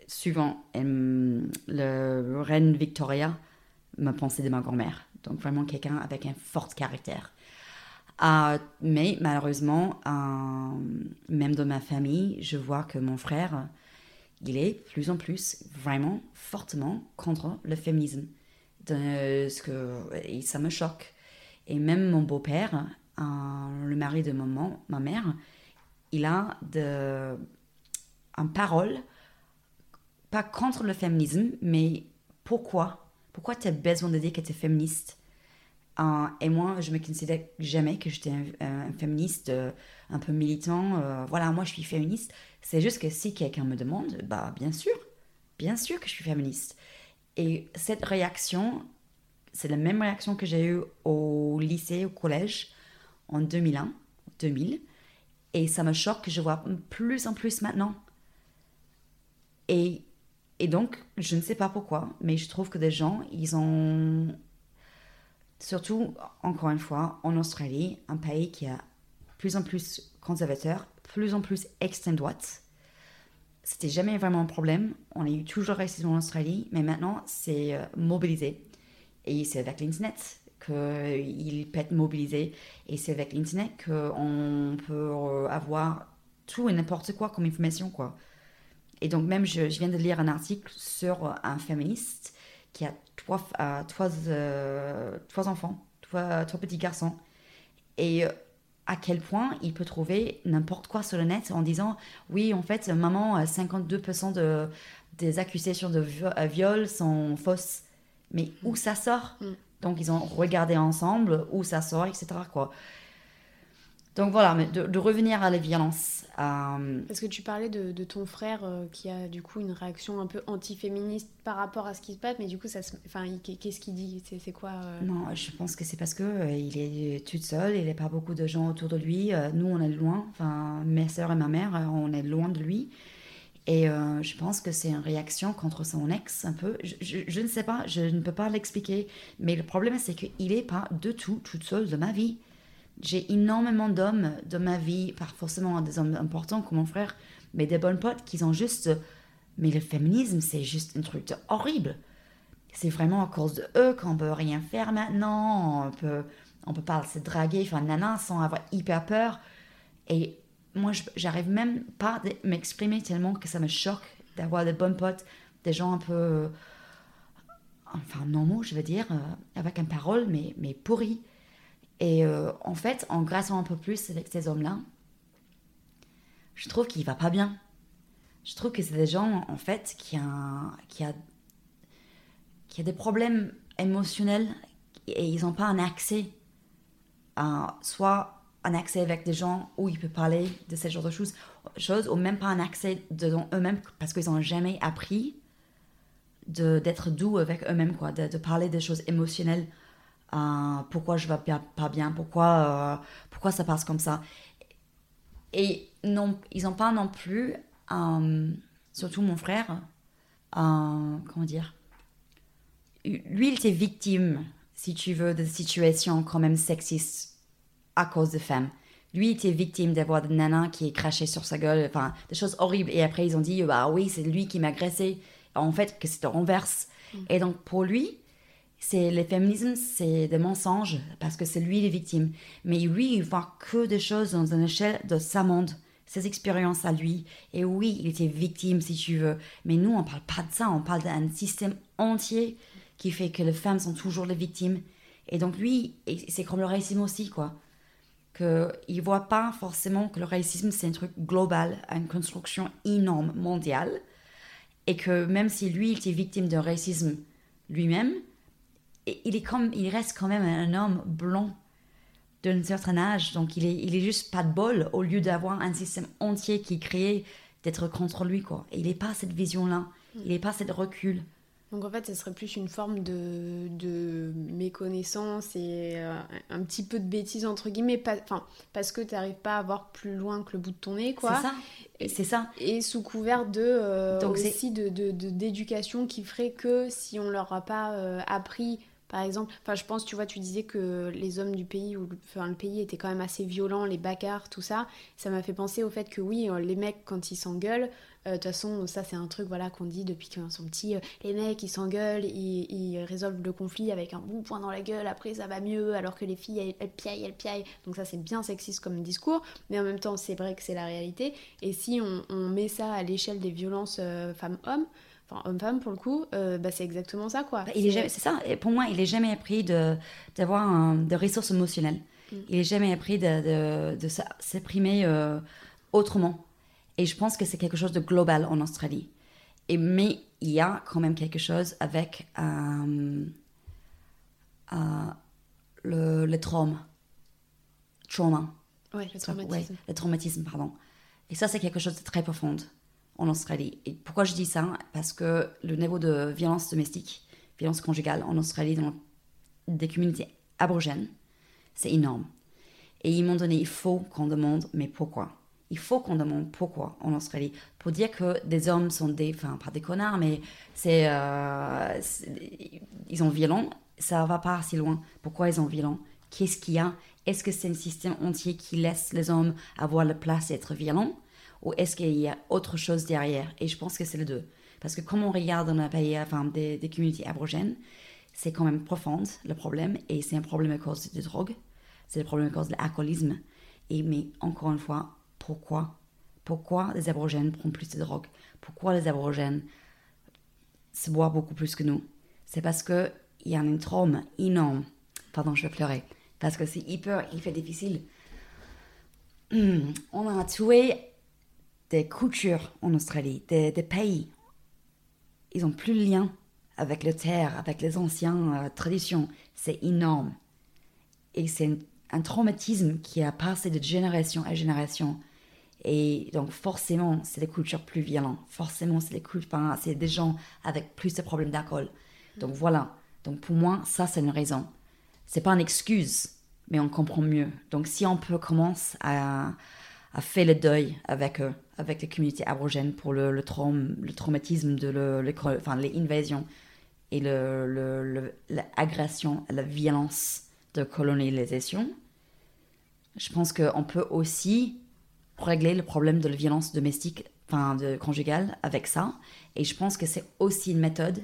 souvent, le reine Victoria me pensait de ma grand-mère. Donc vraiment quelqu'un avec un fort caractère. Euh, mais malheureusement, euh, même dans ma famille, je vois que mon frère, il est plus en plus vraiment fortement contre le féminisme. Ce que, et ça me choque. Et même mon beau-père, euh, le mari de maman, ma mère, il a de, un parole, pas contre le féminisme, mais pourquoi pourquoi tu as besoin de dire que tu es féministe Et moi, je me considère jamais que j'étais un, féministe euh, un peu militant. Euh, voilà, moi, je suis féministe. C'est juste que si quelqu'un me demande, bah, bien sûr, bien sûr que je suis féministe. Et cette réaction, c'est la même réaction que j'ai eue au lycée, au collège, en 2001, 2000. Et ça me choque que je vois plus en plus maintenant. Et et donc, je ne sais pas pourquoi, mais je trouve que des gens, ils ont, surtout, encore une fois, en Australie, un pays qui est plus en plus conservateur, plus en plus extrême droite. C'était jamais vraiment un problème. On a eu toujours racisme en Australie, mais maintenant, c'est euh, mobilisé. Et c'est avec l'Internet qu'il peut être mobilisé. Et c'est avec l'Internet qu'on peut euh, avoir tout et n'importe quoi comme information, quoi. Et donc même, je, viens de lire un article sur un féministe qui a trois, euh, trois, euh, trois enfants, trois, trois, petits garçons. Et euh, à quel point il peut trouver n'importe quoi sur le net en disant oui en fait maman 52% de, des accusations de viol sont fausses mais où ça sort mm. donc ils ont regardé ensemble où ça sort etc quoi donc voilà, mais de, revenir à la violence.
Euh... Parce que tu parlais de, ton frère euh, qui a du coup une réaction un peu anti-féministe par rapport à ce qui se passe, mais du coup, ça enfin, qu'est-ce qu'il dit? C'est quoi euh?
Non, je pense que c'est parce que euh, il est tout seul, il n'y a pas beaucoup de gens autour de lui. nous, on est loin, enfin, mes soeurs et ma mère, on est loin de lui. Et je pense que c'est une réaction contre son ex, un peu. Je, je ne sais pas, je ne peux pas l'expliquer. Mais le problème, c'est qu'il n'est pas de tout tout seul de ma vie. J'ai énormément d'hommes dans ma vie, pas forcément des hommes importants comme mon frère, mais des bonnes potes qui ont juste. Mais le féminisme, c'est juste un truc horrible. C'est vraiment à cause de eux qu'on peut rien faire maintenant. On peut, on peut pas se draguer, enfin, nana, sans avoir hyper peur. Et moi, j'arrive même pas à m'exprimer tellement que ça me choque d'avoir des bonnes potes, des gens un peu. Enfin, normaux, je veux dire, euh, avec une parole, mais, mais pourri. Et euh, en fait, en grassant un peu plus avec ces hommes-là, je trouve qu'il va pas bien. Je trouve que c'est des gens, en fait, qui a, qui a, qui a des problèmes émotionnels et ils n'ont pas un accès à soit un accès avec des gens où ils peuvent parler de ce genre de choses, choses ou même pas un accès dedans eux-mêmes parce qu'ils n'ont jamais appris d'être doux avec eux-mêmes, de, de, parler des choses émotionnelles. Euh, pourquoi je vais pas bien, pourquoi, euh, pourquoi ça passe comme ça. Et non, ils n'ont pas non plus, euh, surtout mon frère, comment dire, lui il était victime, si tu veux, de situations quand même sexistes à cause de femmes. Lui était victime d'avoir des nanas qui crachaient sur sa gueule, enfin des choses horribles. Et après ils ont dit, bah oui, c'est lui qui m'a agressé en fait que c'est le renverse. Mm. Et donc pour lui, c'est le féminisme, c'est des mensonges parce que c'est lui les victimes. Mais lui, il voit que des choses dans une échelle de sa monde, ses expériences à lui. Et oui, il était victime si tu veux. Mais nous, on parle pas de ça. On parle d'un système entier qui fait que les femmes sont toujours les victimes. Et donc lui, c'est comme le racisme aussi, quoi. Qu'il voit pas forcément que le racisme, c'est un truc global, une construction énorme, mondiale et que même si lui il était victime d'un racisme lui-même, il, est comme, il reste quand même un homme blanc d'un certain âge, donc il est, il est juste pas de bol au lieu d'avoir un système entier qui est créé d'être contre lui quoi. Et il n'est pas cette vision-là, il n'est pas cette recul.
Donc en fait, ce serait plus une forme de, de méconnaissance et euh, un petit peu de bêtise entre guillemets, pas, parce que tu n'arrives pas à voir plus loin que le bout de ton nez, quoi.
C'est ça. C'est ça.
Et sous couvert de euh, aussi de d'éducation qui ferait que si on leur a pas euh, appris par exemple, enfin, je pense, tu vois, tu disais que les hommes du pays, ou le pays était quand même assez violent, les bagarres, tout ça. Ça m'a fait penser au fait que oui, les mecs, quand ils s'engueulent, euh, de toute façon, ça c'est un truc voilà qu'on dit depuis qu'ils sont petits. Euh, les mecs ils s'engueulent, ils, résolvent le conflit avec un bon point dans la gueule, après ça va mieux, alors que les filles elles, piaillent, elles piaillent. Donc ça c'est bien sexiste comme discours, mais en même temps c'est vrai que c'est la réalité. Et si on, met ça à l'échelle des violences euh, femmes-hommes, enfin homme-femme pour le coup, bah, c'est exactement ça quoi. Bah,
c'est ça, et pour moi il est jamais appris d'avoir de, ressources émotionnelles. Mm. Il est jamais appris de, de, s'exprimer autrement. Et je pense que c'est quelque chose de global en Australie. Et, mais il y a quand même quelque chose avec euh, euh, le, le trauma.
Le traumatisme.
le traumatisme, pardon. Et ça, c'est quelque chose de très profond en Australie. Et pourquoi je dis ça? Parce que le niveau de violence domestique, violence conjugale en Australie, dans des communautés aborigènes, c'est énorme. Et ils m'ont donné, il faut qu'on demande, mais pourquoi? Il faut qu'on demande pourquoi en Australie? Pour dire que des hommes sont des, enfin pas des connards, mais c'est, euh, ils sont violents, ça va pas assez loin. Pourquoi ils sont violents? Qu'est-ce qu'il y a? Est-ce que c'est un système entier qui laisse les hommes avoir la place d'être violents? Ou est-ce qu'il y a autre chose derrière? Et je pense que c'est les deux. Parce que comme on regarde dans un pays, des, des communautés aborigènes, c'est quand même profond le problème. Et c'est un problème à cause de drogue. C'est un problème à cause de l'alcoolisme. Et mais encore une fois, pourquoi? Pourquoi les aborigènes prennent plus de drogue Pourquoi les aborigènes se boivent beaucoup plus que nous? C'est parce qu'il y a un trauma énorme. Pardon, je vais pleurer. Parce que c'est hyper, hyper difficile. Hmm, on a tué des cultures en Australie, des, pays. Ils n'ont plus de lien avec le terre, avec les anciennes euh, traditions. C'est énorme. Et c'est un, traumatisme qui a passé de génération à génération. Et donc, forcément, c'est des cultures plus violentes. Forcément, c'est des, c'est des gens avec plus de problèmes d'alcool. Donc, voilà. Donc, pour moi, ça, c'est une raison. C'est pas une excuse, mais on comprend mieux. Donc, si on peut commencer à, à faire le deuil avec eux, avec les communautés aborigènes pour le, le, le traumatisme de le, enfin, les invasions et l'agression, la violence de colonisation, je pense qu'on peut aussi régler le problème de la violence domestique, enfin de conjugale avec ça. Et je pense que c'est aussi une méthode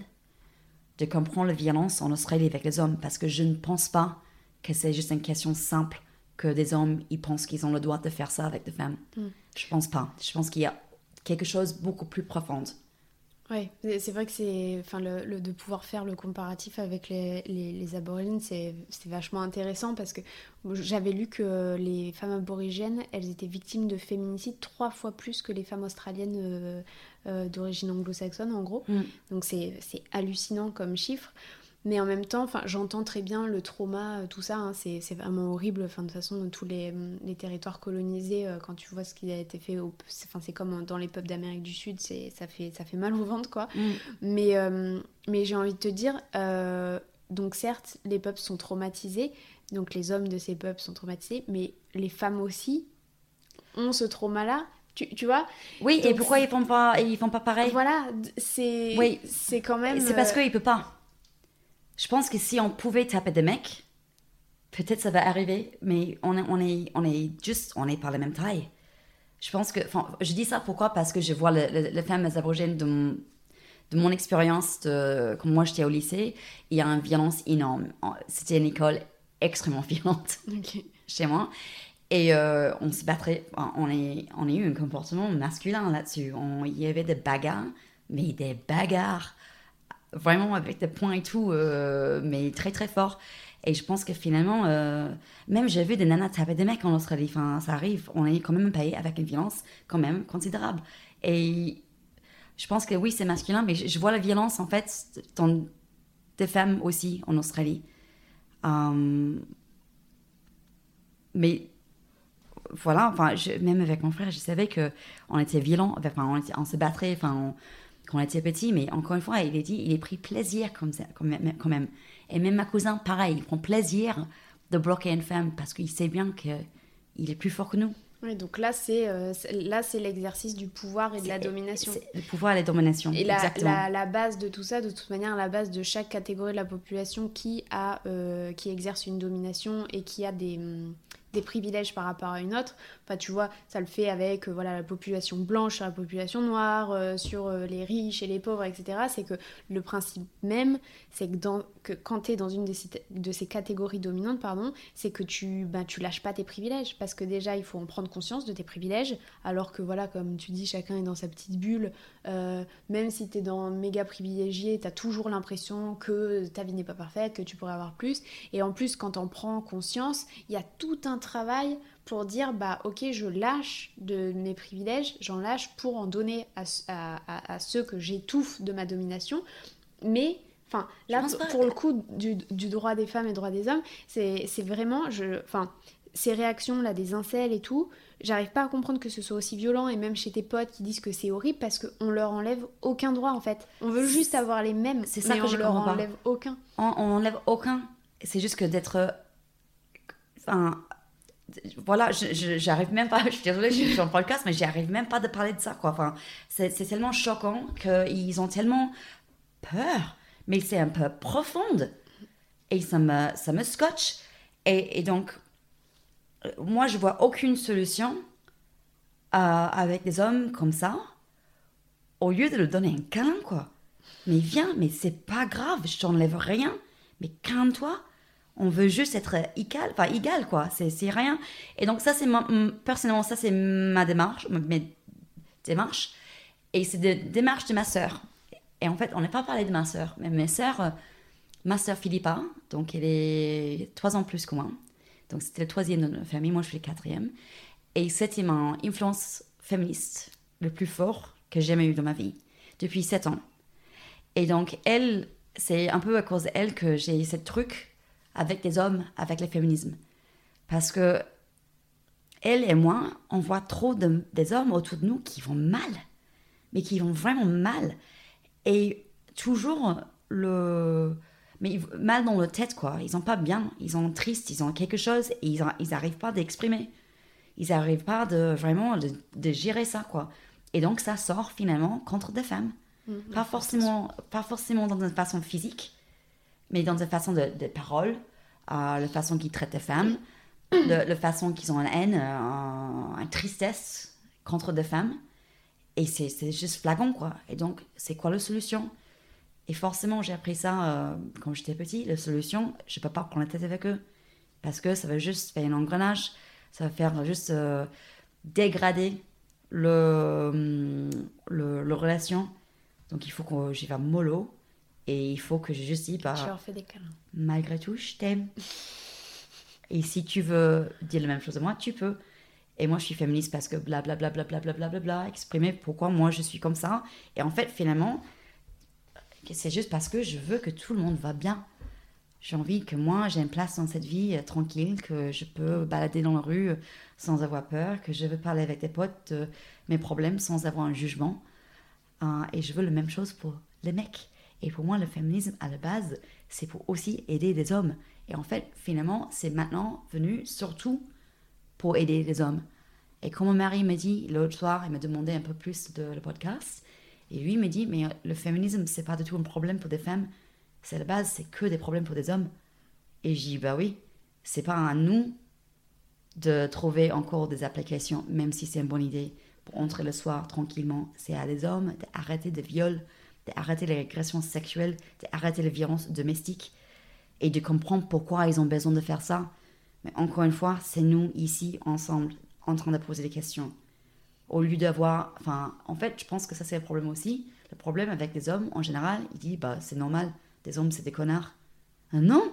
de comprendre la violence en Australie avec les hommes, parce que je ne pense pas que c'est juste une question simple que des hommes ils pensent qu'ils ont le droit de faire ça avec des femmes. Je mm. Je pense pas. Je pense qu'il y a quelque chose beaucoup plus profond.
Oui, c'est vrai que c'est, enfin, le, de pouvoir faire le comparatif avec les, les, aborigènes, c'est vachement intéressant parce que j'avais lu que les femmes aborigènes, elles étaient victimes de féminicide trois fois plus que les femmes australiennes euh, euh, d'origine anglo-saxonne, en gros. Mm. Donc c'est hallucinant comme chiffre. Mais en même temps, j'entends très bien le trauma, euh, tout ça, hein, c'est vraiment horrible. Enfin, de toute façon, tous les, les territoires colonisés, euh, quand tu vois ce qui a été fait, c'est comme dans les peuples d'Amérique du Sud, ça fait, ça fait mal au ventre, quoi. Mm. Mais, euh, mais j'ai envie de te dire, donc certes, les peuples sont traumatisés, donc les hommes de ces peuples sont traumatisés, mais les femmes aussi ont ce trauma-là. Tu, tu, vois?
Oui, et pourquoi ils font pas ils font pas pareil?
Voilà, c'est oui. c'est quand même
C'est parce qu'ils peuvent pas. Je pense que si on pouvait taper des mecs, peut-être ça va arriver, mais on est, on est, on est juste, on est pas la même taille. Je pense que, enfin, je dis ça pourquoi? Parce que je vois les femmes aborigènes de mon, de mon expérience, de, quand moi j'étais au lycée, il y a une violence énorme. C'était une école extrêmement violente chez moi. Et euh, on se battrait, on, est, on a eu un comportement masculin là-dessus. Il y avait des bagarres, mais des bagarres vraiment avec des points et tout, euh, mais très très fort. Et je pense que finalement, euh, même j'ai vu des nanas taper des mecs en Australie, enfin, ça arrive, on est quand même payé avec une violence quand même considérable. Et je pense que oui, c'est masculin, mais je, vois la violence en fait dans des femmes aussi en Australie. Hum, mais voilà, enfin, même avec mon frère, je savais que on était violent, enfin, on, on se battrait, enfin, on, quand on était petit, mais encore une fois, il est dit, il est pris plaisir comme ça, quand même. Et même ma cousine, pareil, il prend plaisir de bloquer une femme parce qu'il sait bien qu'il est plus fort que nous.
Oui, donc là, c'est euh, là c'est l'exercice du pouvoir et de la domination.
Le pouvoir et la domination.
Et la, la, base de tout ça, de toute manière, la base de chaque catégorie de la population qui, a, euh, qui exerce une domination et qui a des, hum, des privilèges par rapport à une autre. Enfin, tu vois, ça le fait avec euh, voilà, la population blanche sur la population noire, euh, sur euh, les riches et les pauvres, etc. C'est que le principe même, c'est que, quand tu es dans une de ces, de ces catégories dominantes, pardon, c'est que tu, ben, tu lâches pas tes privilèges. Parce que déjà, il faut en prendre conscience de tes privilèges, alors que voilà, comme tu dis, chacun est dans sa petite bulle. Même si tu es dans méga privilégié, tu as toujours l'impression que ta vie n'est pas parfaite, que tu pourrais avoir plus. Et en plus, quand on prend conscience, il y a tout un travail pour dire bah ok je lâche de mes privilèges, j'en lâche pour en donner à, ceux que j'étouffe de ma domination. Mais enfin là pour, le coup du, droit des femmes et droit des hommes, c'est vraiment je enfin ces réactions là des incels et tout, j'arrive pas à comprendre que ce soit aussi violent et même chez tes potes qui disent que c'est horrible parce qu'on leur enlève aucun droit en fait. On veut juste avoir les mêmes, c'est ça mais que on leur enlève aucun.
On, on enlève aucun. C'est juste que d'être enfin voilà, j'arrive même pas, je suis désolée, je suis en podcast, mais j'arrive même pas de parler de ça, quoi. Enfin, c'est tellement choquant qu'ils ont tellement peur, mais c'est un peu profonde. Et ça me, ça me scotche. Et, donc, moi, je vois aucune solution euh, avec des hommes comme ça, au lieu de leur donner un câlin, quoi. Mais viens, mais c'est pas grave, je t'enlève rien, mais calme-toi on veut juste être égal, enfin égal quoi, c'est rien. Et donc ça c'est personnellement ça c'est ma démarche, mes démarches, et c'est des démarches de ma sœur. Et en fait on n'a pas parlé de ma sœur, mais ma sœur, euh, ma sœur Philippa, donc elle est trois ans plus que moi, donc c'était le troisième de notre famille, moi je suis le quatrième, et c'était mon influence féministe le plus fort que j'ai jamais eu dans ma vie depuis sept ans. Et donc elle, c'est un peu à cause d'elle que j'ai ce truc avec des hommes, avec le féminisme. Parce que elle et moi, on voit trop de, des hommes autour de nous qui vont mal, mais qui vont vraiment mal. Et toujours le. Mais mal dans leur tête, quoi. Ils sont pas bien, ils sont tristes, ils ont quelque chose et ils n'arrivent pas d'exprimer. Ils n'arrivent pas de vraiment de, gérer ça, quoi. Et donc ça sort finalement contre des femmes. Mmh, pas, forcément, pas forcément dans une façon physique, mais dans une façon de, de parole, euh, la façon qu'ils traitent les femmes, la façon qu'ils ont une haine, euh, une tristesse contre des femmes. Et c'est juste flagrant, quoi. Et donc, c'est quoi la solution? Et forcément, j'ai appris ça euh, quand j'étais petit. La solution, je ne peux pas prendre la tête avec eux. Parce que ça va juste faire un engrenage. Ça va faire juste dégrader le, le, relation Donc il faut que j'y vais mollo. Et il faut que je juste dis, bah,
Je leur fais des câlins.
malgré tout, je t'aime. Et si tu veux dire la même chose de moi, tu peux. Et moi, je suis féministe parce que blablabla, blablabla, blablabla, exprimer pourquoi moi je suis comme ça. Et en fait, finalement, c'est juste parce que je veux que tout le monde va bien. J'ai envie que moi, j'ai une place dans cette vie euh, tranquille, que je peux balader dans la rue euh, sans avoir peur, que je veux parler avec des potes de mes problèmes sans avoir un jugement. Euh, et je veux la même chose pour les mecs. Et pour moi, le féminisme, à la base, c'est pour aussi aider les hommes. Et en fait, finalement, c'est maintenant venu surtout pour aider les hommes. Et quand mon mari m'a dit l'autre soir, il m'a demandé un peu plus de le podcast, et lui me dit, mais le féminisme, c'est pas du tout un problème pour des femmes, c'est la base, c'est que des problèmes pour des hommes. Et j'ai dit, bah oui, c'est pas à nous de trouver encore des applications, même si c'est une bonne idée, pour entrer le soir tranquillement. C'est à des hommes d'arrêter de viols, d'arrêter les agressions sexuelles, d'arrêter les violences domestiques et de comprendre pourquoi ils ont besoin de faire ça. Mais encore une fois, c'est nous ici, ensemble, en train de poser des questions. Au lieu d'avoir. Enfin, en fait, je pense que ça, c'est le problème aussi. Le problème avec les hommes, en général, il dit bah, c'est normal, des hommes, c'est des connards. Euh, Non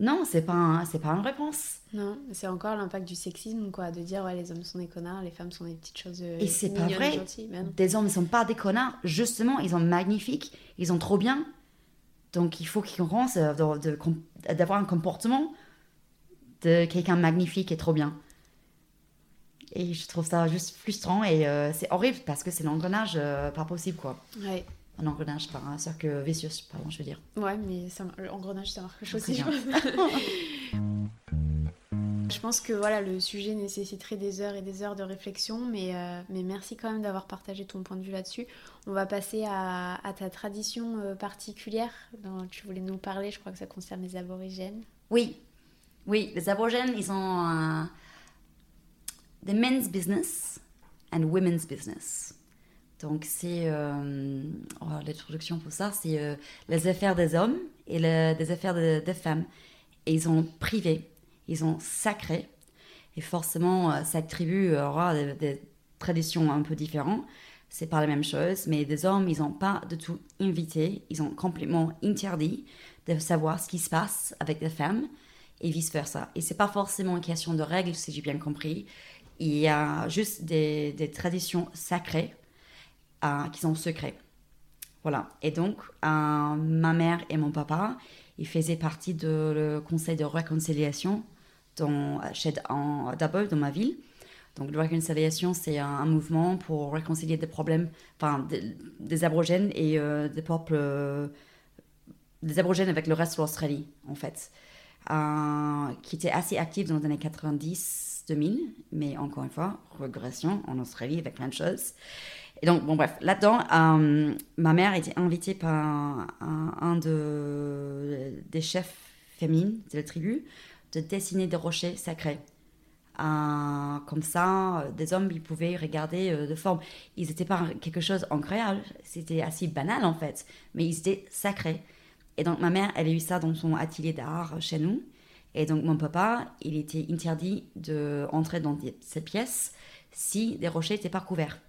Non, c'est pas, un- c'est pas une réponse.
Non, c'est encore l'impact du sexisme, quoi, de dire ouais, les hommes sont des connards, les femmes sont des petites choses euh,
Et c'est pas vrai.
gentilles.
Des hommes ne sont pas des connards. Justement, ils sont magnifiques, ils sont trop bien. Donc, il faut qu'ils commencent euh, d'avoir un comportement de quelqu'un magnifique et trop bien. Et je trouve ça juste frustrant et euh, c'est horrible parce que c'est l'engrenage euh, pas possible, quoi.
Ouais.
Un engrenage, pas un cercle vicieux, pardon, je veux dire.
Ouais, mais ça, l'engrenage, ça marche aussi. Je pense que voilà, le sujet nécessiterait des heures et des heures de réflexion, mais, euh, mais merci quand même d'avoir partagé ton point de vue là-dessus. On va passer à, à ta tradition euh, particulière dont tu voulais nous parler. Je crois que ça concerne les aborigènes.
Oui, oui, les aborigènes, ils ont the men's business and women's business. Donc, c'est. Euh, oh, L'introduction pour ça, c'est euh, les affaires des hommes et le- les affaires de- des femmes. Et ils ont privé, ils ont sacré. Et forcément, euh, chaque tribu aura des, des traditions un peu différentes. C'est pas la même chose, mais des hommes, ils n'ont pas du tout invité, ils ont complètement interdit de savoir ce qui se passe avec des femmes et vice versa. Et c'est pas forcément une question de règles, si j'ai bien compris. Il y a juste des, traditions sacrées euh, qui sont secrets. Voilà. Et donc, euh, ma mère et mon papa, ils faisaient partie le conseil de réconciliation dans, chez, en, d'abord dans ma ville. Donc, la réconciliation, c'est un, mouvement pour réconcilier des problèmes, enfin, des, des aborigènes et euh, des peuples, des aborigènes avec le reste de l'Australie, en fait, qui était assez actif dans les années 90-2000, mais encore une fois, régression en Australie avec plein de choses. Et donc, bon, bref, là-dedans, euh, ma mère était invitée par un, un de, des chefs féminines de la tribu de dessiner des rochers sacrés. Euh, comme ça, euh, des hommes, ils pouvaient regarder de forme. Ils n'étaient pas quelque chose incroyable, c'était assez banal en fait, mais ils étaient sacrés. Et donc ma mère, elle a eu ça dans son atelier d'art chez nous. Et donc mon papa, il était interdit d'entrer dans cette pièce si des rochers n'étaient pas couverts.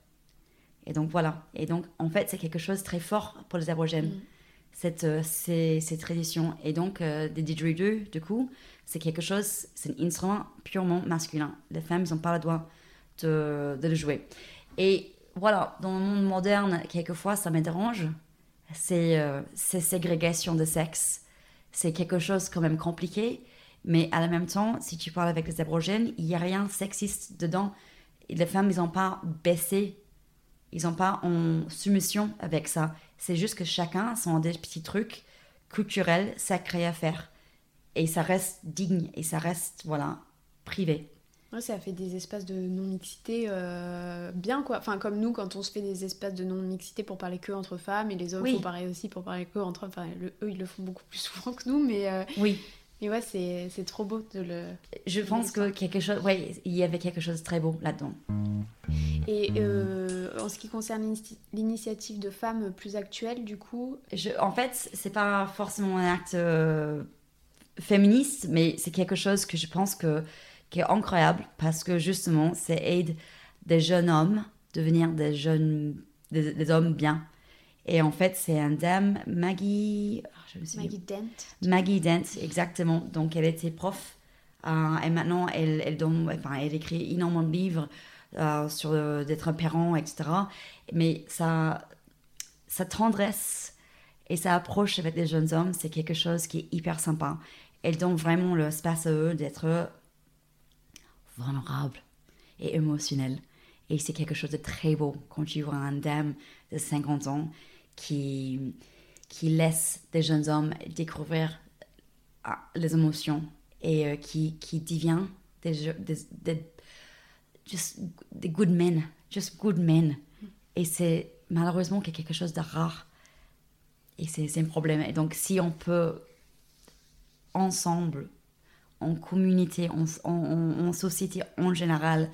Et donc voilà. Et donc en fait, c'est quelque chose de très fort pour les aborigènes,
Mm.
cette, euh, ces, ces traditions. Et donc euh, des didgeridoo, du coup, c'est quelque chose, c'est un instrument purement masculin. Les femmes n'ont pas le droit de, de le jouer. Et voilà, dans le monde moderne, quelquefois, ça me dérange. C'est euh, ces ségrégations de sexe. C'est quelque chose quand même compliqué. Mais à la même temps, si tu parles avec les aborigènes, il n'y a rien sexiste dedans. Et les femmes, ils n'ont pas baissé. Ils n'ont pas en soumission avec ça. C'est juste que chacun sont des petits trucs culturels, sacrés à faire. Et ça reste digne et ça reste, voilà, privé.
Ouais, ça fait des espaces de non-mixité euh, bien, quoi. Enfin, comme nous, quand on se fait des espaces de non-mixité pour parler que entre femmes, et les hommes
Oui.
font pareil aussi pour parler que entre. Enfin, le- eux, ils le font beaucoup plus souvent que nous, mais, euh,
Oui.
Mais ouais, c'est c'est trop beau de le...
Je pense que quelque chose, ouais, il y avait quelque chose de très beau là-dedans.
Et euh, en ce qui concerne l'initiative de femmes plus actuelle, du coup,
Je, en fait, c'est pas forcément un acte euh, féministe, mais c'est quelque chose que je pense que qui est incroyable parce que justement, ça aide des jeunes hommes devenir des jeunes, des, des hommes bien. Et en fait, c'est un dame, Maggie. ah, je me souviens-
Maggie Dent.
Maggie Dent, exactement. Donc, elle était prof. euh, et maintenant, elle, elle, donne, enfin, elle écrit énormément de livres euh, sur euh, d'être un parent, etc. Mais sa, sa tendresse et sa approche avec les jeunes hommes, c'est quelque chose qui est hyper sympa. Elle donne vraiment l'espace à eux d'être vulnérables et émotionnels. Et c'est quelque chose de très beau quand tu vois une dame de 50 ans qui, qui laisse des jeunes hommes découvrir ah, les émotions et euh, qui, qui devient des, des, good men, just good men. Et c'est malheureusement que quelque chose de rare. Et c'est un problème. Et donc, si on peut, ensemble, en communauté, en- en société en général,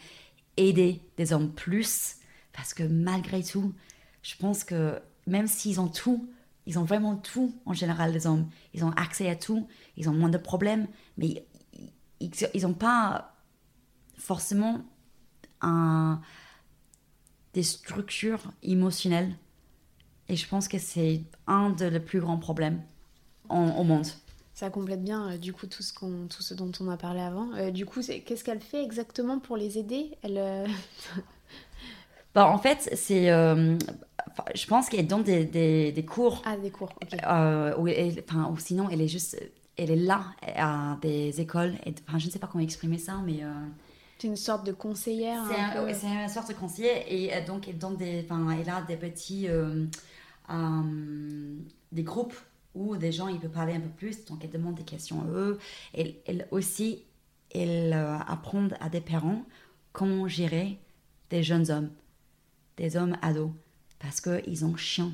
aider des hommes plus, parce que malgré tout, je pense que même s'ils ont tout, ils ont vraiment tout en général, les hommes. Ils ont accès à tout, ils ont moins de problèmes, mais ils n'ont pas forcément un, des structures émotionnelles. Et je pense que c'est un des plus grands problèmes en- au monde.
Ça complète bien euh, du coup tout ce, qu'on, tout ce dont on a parlé avant. Euh, du coup, c'est, qu'est-ce qu'elle fait exactement pour les aider? Elle, euh,
Bah, en fait, c'est. Je pense qu'elle donne des, des, des cours.
Ah, des cours, ok.
euh, où elle- enfin, ou sinon, elle est juste. Elle est là à des écoles. Et, enfin, je ne sais pas comment exprimer ça, mais. euh,
C'est une sorte de conseillère.
C'est
un
un, une sorte de conseiller et euh, donc elle donne des, enfin, elle a des petits des groupes où des gens ils peuvent parler un peu plus donc elle demande des questions à eux. Elle, elle aussi elle apprend à des parents comment gérer des jeunes hommes, des hommes ados parce que ils ont chiant,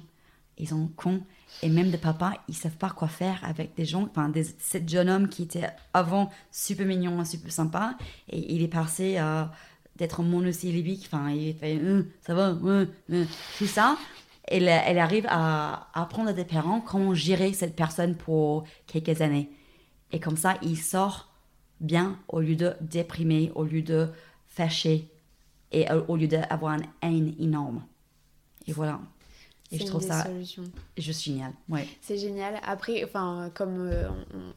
ils ont con et même des papas ils savent pas quoi faire avec des gens, enfin des sept jeunes hommes qui étaient avant super mignons, super sympas et il est passé à d'être monosyllabique, enfin il fait Hum, ça va, ouais tout ça. Elle, elle arrive à apprendre à des parents comment gérer cette personne pour quelques années. Et comme ça, il sort bien au lieu de déprimer, au lieu de fâcher et au lieu d'avoir une haine énorme. Et voilà. Et je trouve ça
solutions.
juste génial. Ouais.
C'est génial. Après, enfin, comme euh,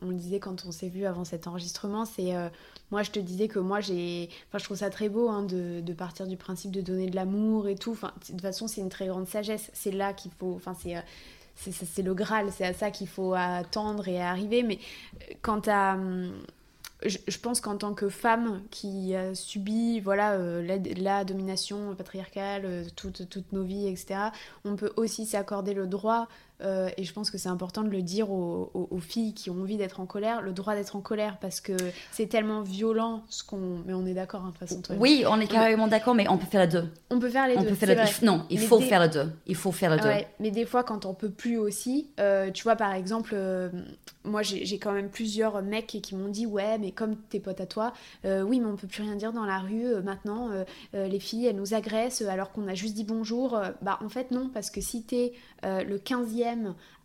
on, on le disait quand on s'est vu avant cet enregistrement, c'est euh, moi je te disais que moi j'ai, enfin, je trouve ça très beau hein, de, de partir du principe de donner de l'amour et tout. Enfin, de toute façon, c'est une très grande sagesse. C'est là qu'il faut, enfin, c'est euh, c'est le Graal, c'est à ça qu'il faut attendre et arriver. Mais quant à hum, je, pense qu'en tant que femme qui a subi voilà, euh, la, domination patriarcale euh, toutes nos vies, etc., on peut aussi s'accorder le droit, euh, et je pense que c'est important de le dire aux, aux- aux filles qui ont envie d'être en colère, le droit d'être en colère, parce que c'est tellement violent ce qu'on... Mais on est d'accord, hein, de toute façon. toi.
Oui, on est carrément d'accord, mais on peut faire les deux.
On peut faire les
On
deux.
peut faire. Il- Non, il
Mais
faut
des-
faire les deux. Il faut faire les deux.
Ouais, mais des fois, quand on peut plus aussi, euh, tu vois, par exemple, euh, moi j'ai quand même plusieurs mecs qui m'ont dit Ouais, mais comme tes potes à toi, oui, mais on peut plus rien dire dans la rue maintenant, les filles elles nous agressent alors qu'on a juste dit bonjour. Bah, en fait, non, parce que si t'es le 15e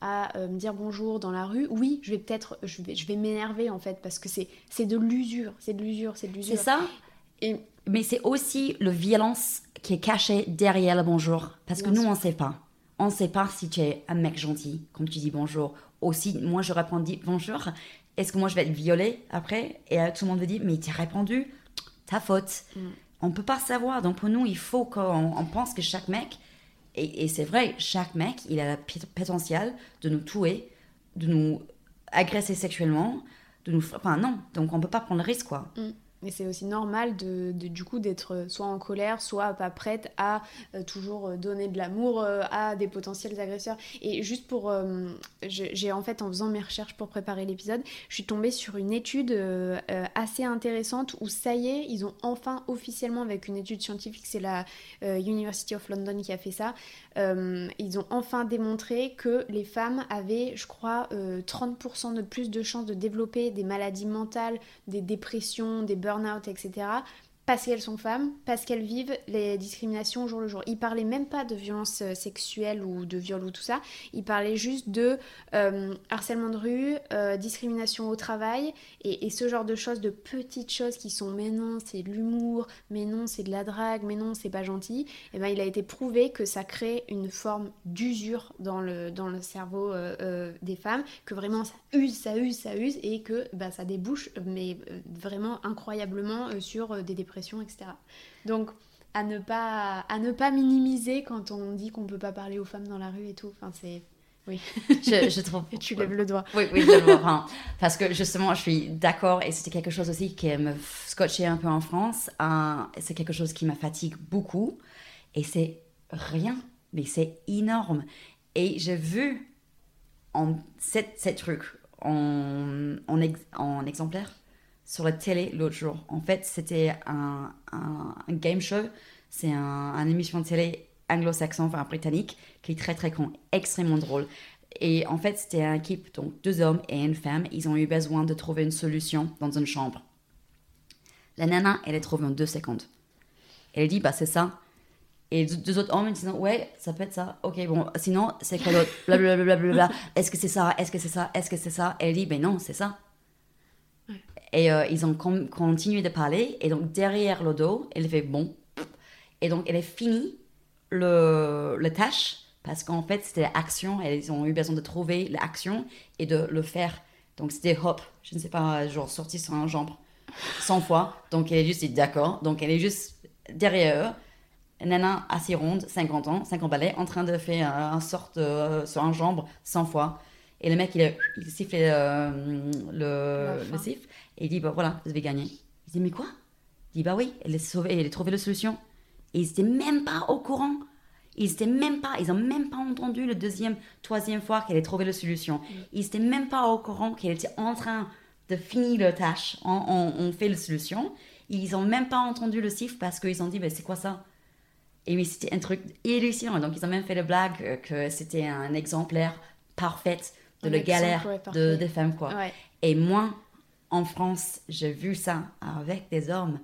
à euh, me dire bonjour dans la rue, oui, je vais peut-être, je vais, je vais m'énerver en fait, parce que c'est c'est de l'usure, c'est de l'usure, c'est de l'usure.
C'est ça.
Et
Mais c'est aussi la violence qui est cachée derrière le bonjour. Parce que
Bien
nous,
sûr.
on ne sait pas. On ne sait pas si tu es un mec gentil, comme tu dis bonjour. Aussi, moi, je réponds dit bonjour. Est-ce que moi, je vais être violée après? Et euh, tout le monde me dit, mais tu as répondu, ta faute.
Mm.
On ne peut pas savoir. Donc, pour nous, il faut qu'on on pense que chaque mec, et, c'est vrai, chaque mec, il a le potentiel de nous tuer, de nous agresser sexuellement, de nous... Enfin, non. Donc, on ne peut pas prendre le risque, quoi.
Mais c'est aussi normal de, du coup d'être soit en colère, soit pas prête à euh, toujours euh, donner de l'amour euh, à des potentiels agresseurs. Et juste pour, j'ai en fait en faisant mes recherches pour préparer l'épisode, je suis tombée sur une étude assez intéressante où ça y est, ils ont enfin officiellement avec une étude scientifique, c'est la University of London qui a fait ça, ils ont enfin démontré que les femmes avaient, je crois, euh, 30% de plus de chances de développer des maladies mentales, des dépressions, des burn-out, etc. parce qu'elles sont femmes, parce qu'elles vivent les discriminations au jour le jour. Il parlait même pas de violence euh, sexuelle ou de viol ou tout ça, il parlait juste de euh, harcèlement de rue, euh, discrimination au travail et, ce genre de choses, de petites choses qui sont mais non, c'est de l'humour, mais non, c'est de la drague, mais non, c'est pas gentil. Et eh ben il a été prouvé que ça crée une forme d'usure dans le, dans le cerveau des femmes, que vraiment ça use, ça use, ça use et que bah, ça débouche mais vraiment incroyablement sur des dépressions etc. Donc, à ne pas, à ne pas minimiser quand on dit qu'on peut pas parler aux femmes dans la rue et tout. Enfin, c'est... Oui.
Je, je trouve...
tu lèves le doigt.
Oui, oui, je le vois. parce que justement, je suis d'accord et c'était quelque chose aussi qui me scotchait un peu en France. c'est quelque chose qui me fatigue beaucoup et c'est rien, mais c'est énorme. Et j'ai vu en, cette, truc en, en, en exemplaire sur la télé l'autre jour. En fait, c'était un, un, game show. C'est un, émission de télé anglo-saxon, enfin britannique, qui est très très con, extrêmement drôle. Et en fait, c'était une équipe, donc deux hommes et une femme. Ils ont eu besoin de trouver une solution dans une chambre. La nana, elle est trouvée en deux secondes. Elle dit, bah c'est ça. Et deux autres hommes disent, ouais, ça peut être ça. Ok, bon, sinon, c'est quoi l'autre? Blablabla. Est-ce que c'est ça? Est-ce que c'est ça? Est-ce que c'est ça? Elle dit, ben non, c'est ça. Et euh, ils ont continué de parler. Et donc, derrière le dos, elle fait bon. Et donc, elle a fini le, le tâche parce qu'en fait, c'était l'action. Ils ont eu besoin de trouver l'action et de le faire. Donc, c'était hop, je ne sais pas, genre sorti sur un jambe 100 fois. Donc, elle est juste d'accord. Donc, elle est juste derrière eux. Nana assez ronde, 50 ans, 50 balais, en train de faire un, sorte euh, sur un jambe 100 fois. Et le mec, il, il sifflait euh, le, le siffle. Et il dit, bah voilà, vous avez gagné. Il dit, mais quoi? Il dit, bah oui, elle a, sauvé, elle a trouvé la solution. Et ils n'étaient même pas au courant. Ils n'étaient même pas, ils n'ont même pas entendu le deuxième, troisième fois qu'elle a trouvé la solution. Ils n'étaient même pas au courant qu'elle était en train de finir leur tâche. On, fait la solution. Ils n'ont même pas entendu le siffle parce qu'ils ont dit, bah, c'est quoi ça? Et mais c'était un truc hallucinant. Donc ils ont même fait la blague que c'était un exemplaire parfait de la galère de, des femmes. Quoi. Et moi, en France, j'ai vu ça avec des hommes.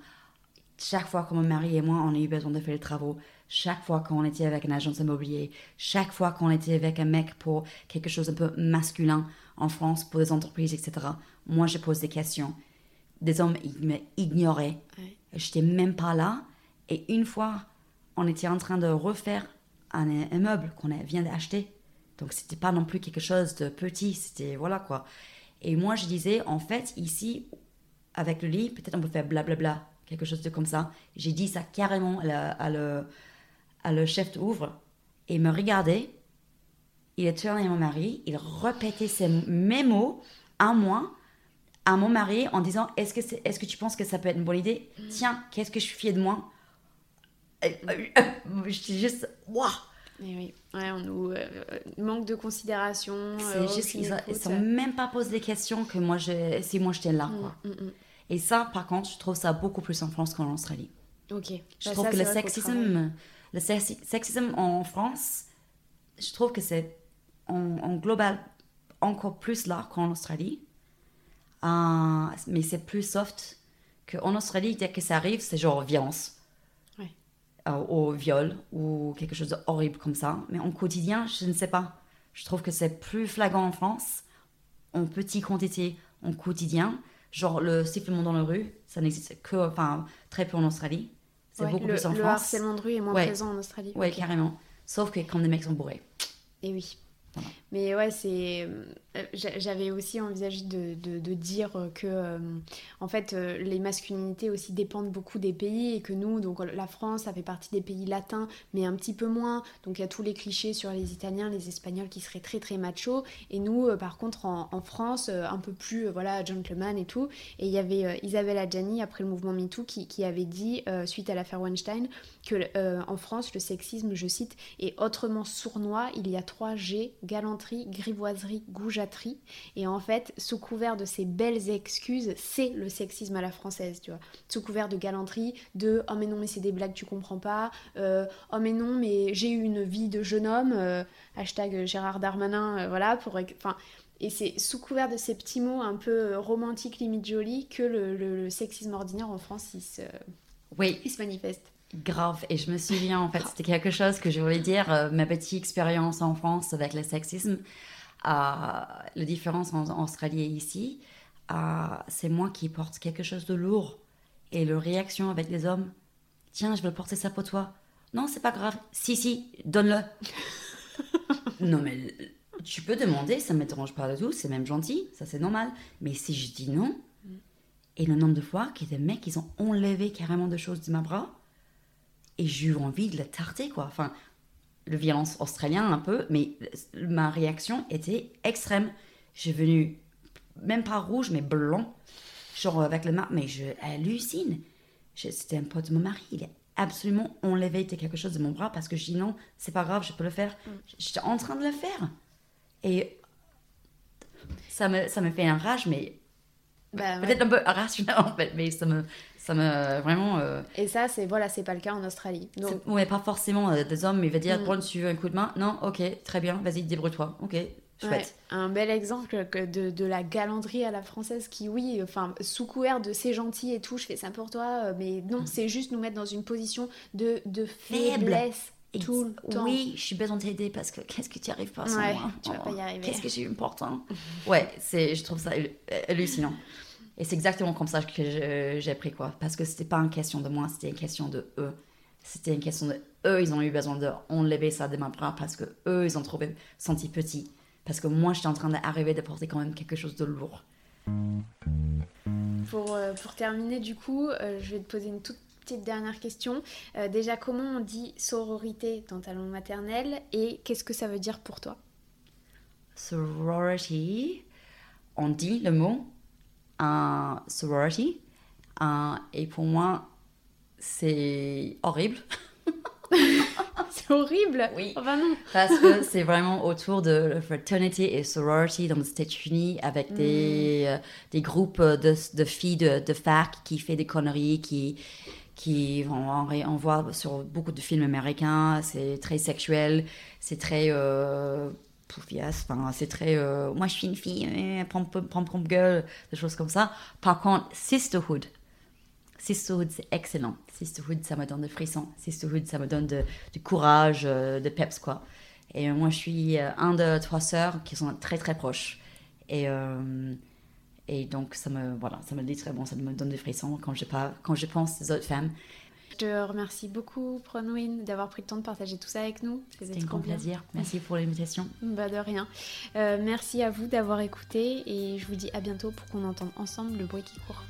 Chaque fois que mon mari et moi, on a eu besoin de faire les travaux, chaque fois qu'on était avec une agence immobilier, chaque fois qu'on était avec un mec pour quelque chose un peu masculin en France, pour des entreprises, etc., moi, je pose des questions. Des hommes, ils m'ignoraient. Je n'étais même pas là. Et une fois, on était en train de refaire un immeuble qu'on vient d'acheter. Donc, c'était pas non plus quelque chose de petit. C'était, voilà quoi. Et moi, je disais, en fait, ici, avec le lit, peut-être on peut faire blablabla, quelque chose de comme ça. J'ai dit ça carrément à, le, chef d'ouvre. Et il me regardait. Il a tourné à mon mari. Il répétait ces mêmes mots à moi, à mon mari, en disant Est-ce que, est, que tu penses que ça peut être une bonne idée? Tiens, qu'est-ce que je suis fière de moi? J'étais juste Waouh
oui, ouais, on nous euh, manque de considération.
C'est euh, juste qu'ils ne sont même pas posé des questions que moi, je, si moi j'étais là. Mm, mm, mm. Et ça, par contre, je trouve ça beaucoup plus en France qu'en Australie.
Ok.
Je bah, trouve que le sexisme, le sexisme en France, je trouve que c'est en, global encore plus là qu'en Australie. Euh, mais c'est plus soft qu'en Australie, dès que ça arrive, c'est genre violence euh, au viol ou quelque chose d'horrible comme ça. Mais en quotidien, je ne sais pas. Je trouve que c'est plus flagrant en France, en petite quantité, en quotidien. Genre le sifflement dans la rue, ça n'existe que, enfin, très peu en Australie.
C'est beaucoup plus en France. Le harcèlement de rue est moins présent en Australie.
Oui, carrément. Sauf que quand des mecs sont bourrés.
Et oui. Mais ouais, c'est. Euh, j'avais aussi envisagé de, dire que, euh, en fait, euh, les masculinités aussi dépendent beaucoup des pays et que nous, donc la France, ça fait partie des pays latins, mais un petit peu moins. Donc il y a tous les clichés sur les Italiens, les Espagnols qui seraient très très machos. Et nous, par contre, en, France, un peu plus, voilà, gentleman et tout. Et il y avait Isabelle Adjani, après le mouvement MeToo, qui, qui avait dit, suite à l'affaire Weinstein, que en France, le sexisme, je cite, est autrement sournois. Il y a trois G galanterie, grivoiserie, Et en fait, sous couvert de ces belles excuses, c'est le sexisme à la française, tu vois. Sous couvert de galanterie, de oh mais non mais c'est des blagues tu comprends pas, euh, oh mais non mais j'ai eu une vie de jeune homme, euh, hashtag Gérard Darmanin, euh, voilà pour, enfin. Et c'est sous couvert de ces petits mots un peu romantiques, limite jolis, que le, sexisme ordinaire en France, il se,
Oui.
Se manifestent.
Grave. Et je me souviens, en fait, c'était quelque chose que je voulais dire, euh, ma petite expérience en France avec le sexisme. La différence en, en Australie et ici, c'est moi qui porte quelque chose de lourd. Et la réaction avec les hommes, tiens, je veux porter ça pour toi. Non, c'est pas grave. Si, si, donne-le. non, mais tu peux demander, ça ne me dérange pas du tout, c'est même gentil, ça c'est normal. Mais si je dis non, et le nombre de fois que des mecs, ils ont enlevé carrément des choses de ma bras, et j'ai eu envie de la tarter, quoi. Enfin, le violence australien un peu, mais ma réaction était extrême. J'ai venu, même pas rouge, mais blanc, genre avec le marque, mais je hallucine. C'était un pote de mon mari, il a absolument enlevé quelque chose de mon bras parce que je dis non, c'est pas grave, je peux le faire. J'étais en train de le faire. Et ça me, ça me fait un rage, mais
Bah, ouais.
peut-être un peu irrationnel en fait, mais ça me, ça me vraiment. euh,
Et ça, c'est voilà, c'est pas le cas en Australie. Donc,
ouais, pas forcément euh, des hommes, mais il va dire
Mm.
bon, tu veux un coup de main? Non, ok, très bien, vas-y, débrouille-toi. Ok,
ouais,
chouette.
un bel exemple de, de la galanterie à la française qui, oui, enfin, sous couvert de c'est gentil et tout, je fais ça pour toi, euh, mais non, c'est juste nous mettre dans une position de, de
Faible.
faiblesse tout le temps.
Oui, je suis besoin de t'aider parce que qu'est-ce que tu n'y arrives pas sans
Ouais,
moi?
tu vas pas y arriver.
Qu'est-ce que c'est important Ouais, c'est, je trouve ça hallu- hallucinant. Et c'est exactement comme ça que j'ai appris quoi. Parce que c'était pas une question de moi, c'était une question de eux. C'était une question de eux, ils ont eu besoin de enlever ça de ma bras parce que eux, ils ont trouvé senti petit. Parce que moi, j'étais en train d'arriver de porter quand même quelque chose de lourd.
Pour, euh, pour terminer, du coup, euh, je vais te poser une toute petite dernière question. Euh, déjà, comment on dit sororité dans ta langue maternelle et qu'est-ce que ça veut dire pour toi?
Sorority, on dit le mot sorority, et pour moi, c'est horrible.
C'est horrible?
Oui.
Enfin non.
Parce que c'est vraiment autour de fraternity et sorority dans les États-Unis avec des, euh, des groupes de, de filles de, de fac qui fait des conneries, qui, qui on- on voit sur beaucoup de films américains, c'est très sexuel, c'est très euh, enfin, c'est très euh, moi je suis une fille, pom pom gueule, des choses comme ça. Par contre, sisterhood, Sisterhood, c'est excellent. Sisterhood, ça me donne des frissons. Sisterhood, ça me donne du courage, euh, de peps, quoi. Et euh, moi, je suis un de trois sœurs qui sont très, très proches. Et, et donc, ça me, voilà, ça me dit très bon, ça me donne des frissons quand je, pas, quand je pense aux autres femmes.
Je te remercie beaucoup, Bronwyn, d'avoir pris le temps de partager tout ça avec nous.
C'était un grand plaisir. Merci pour l'invitation.
Bah de rien. Euh, merci à vous d'avoir écouté et je vous dis à bientôt pour qu'on entende ensemble le bruit qui court.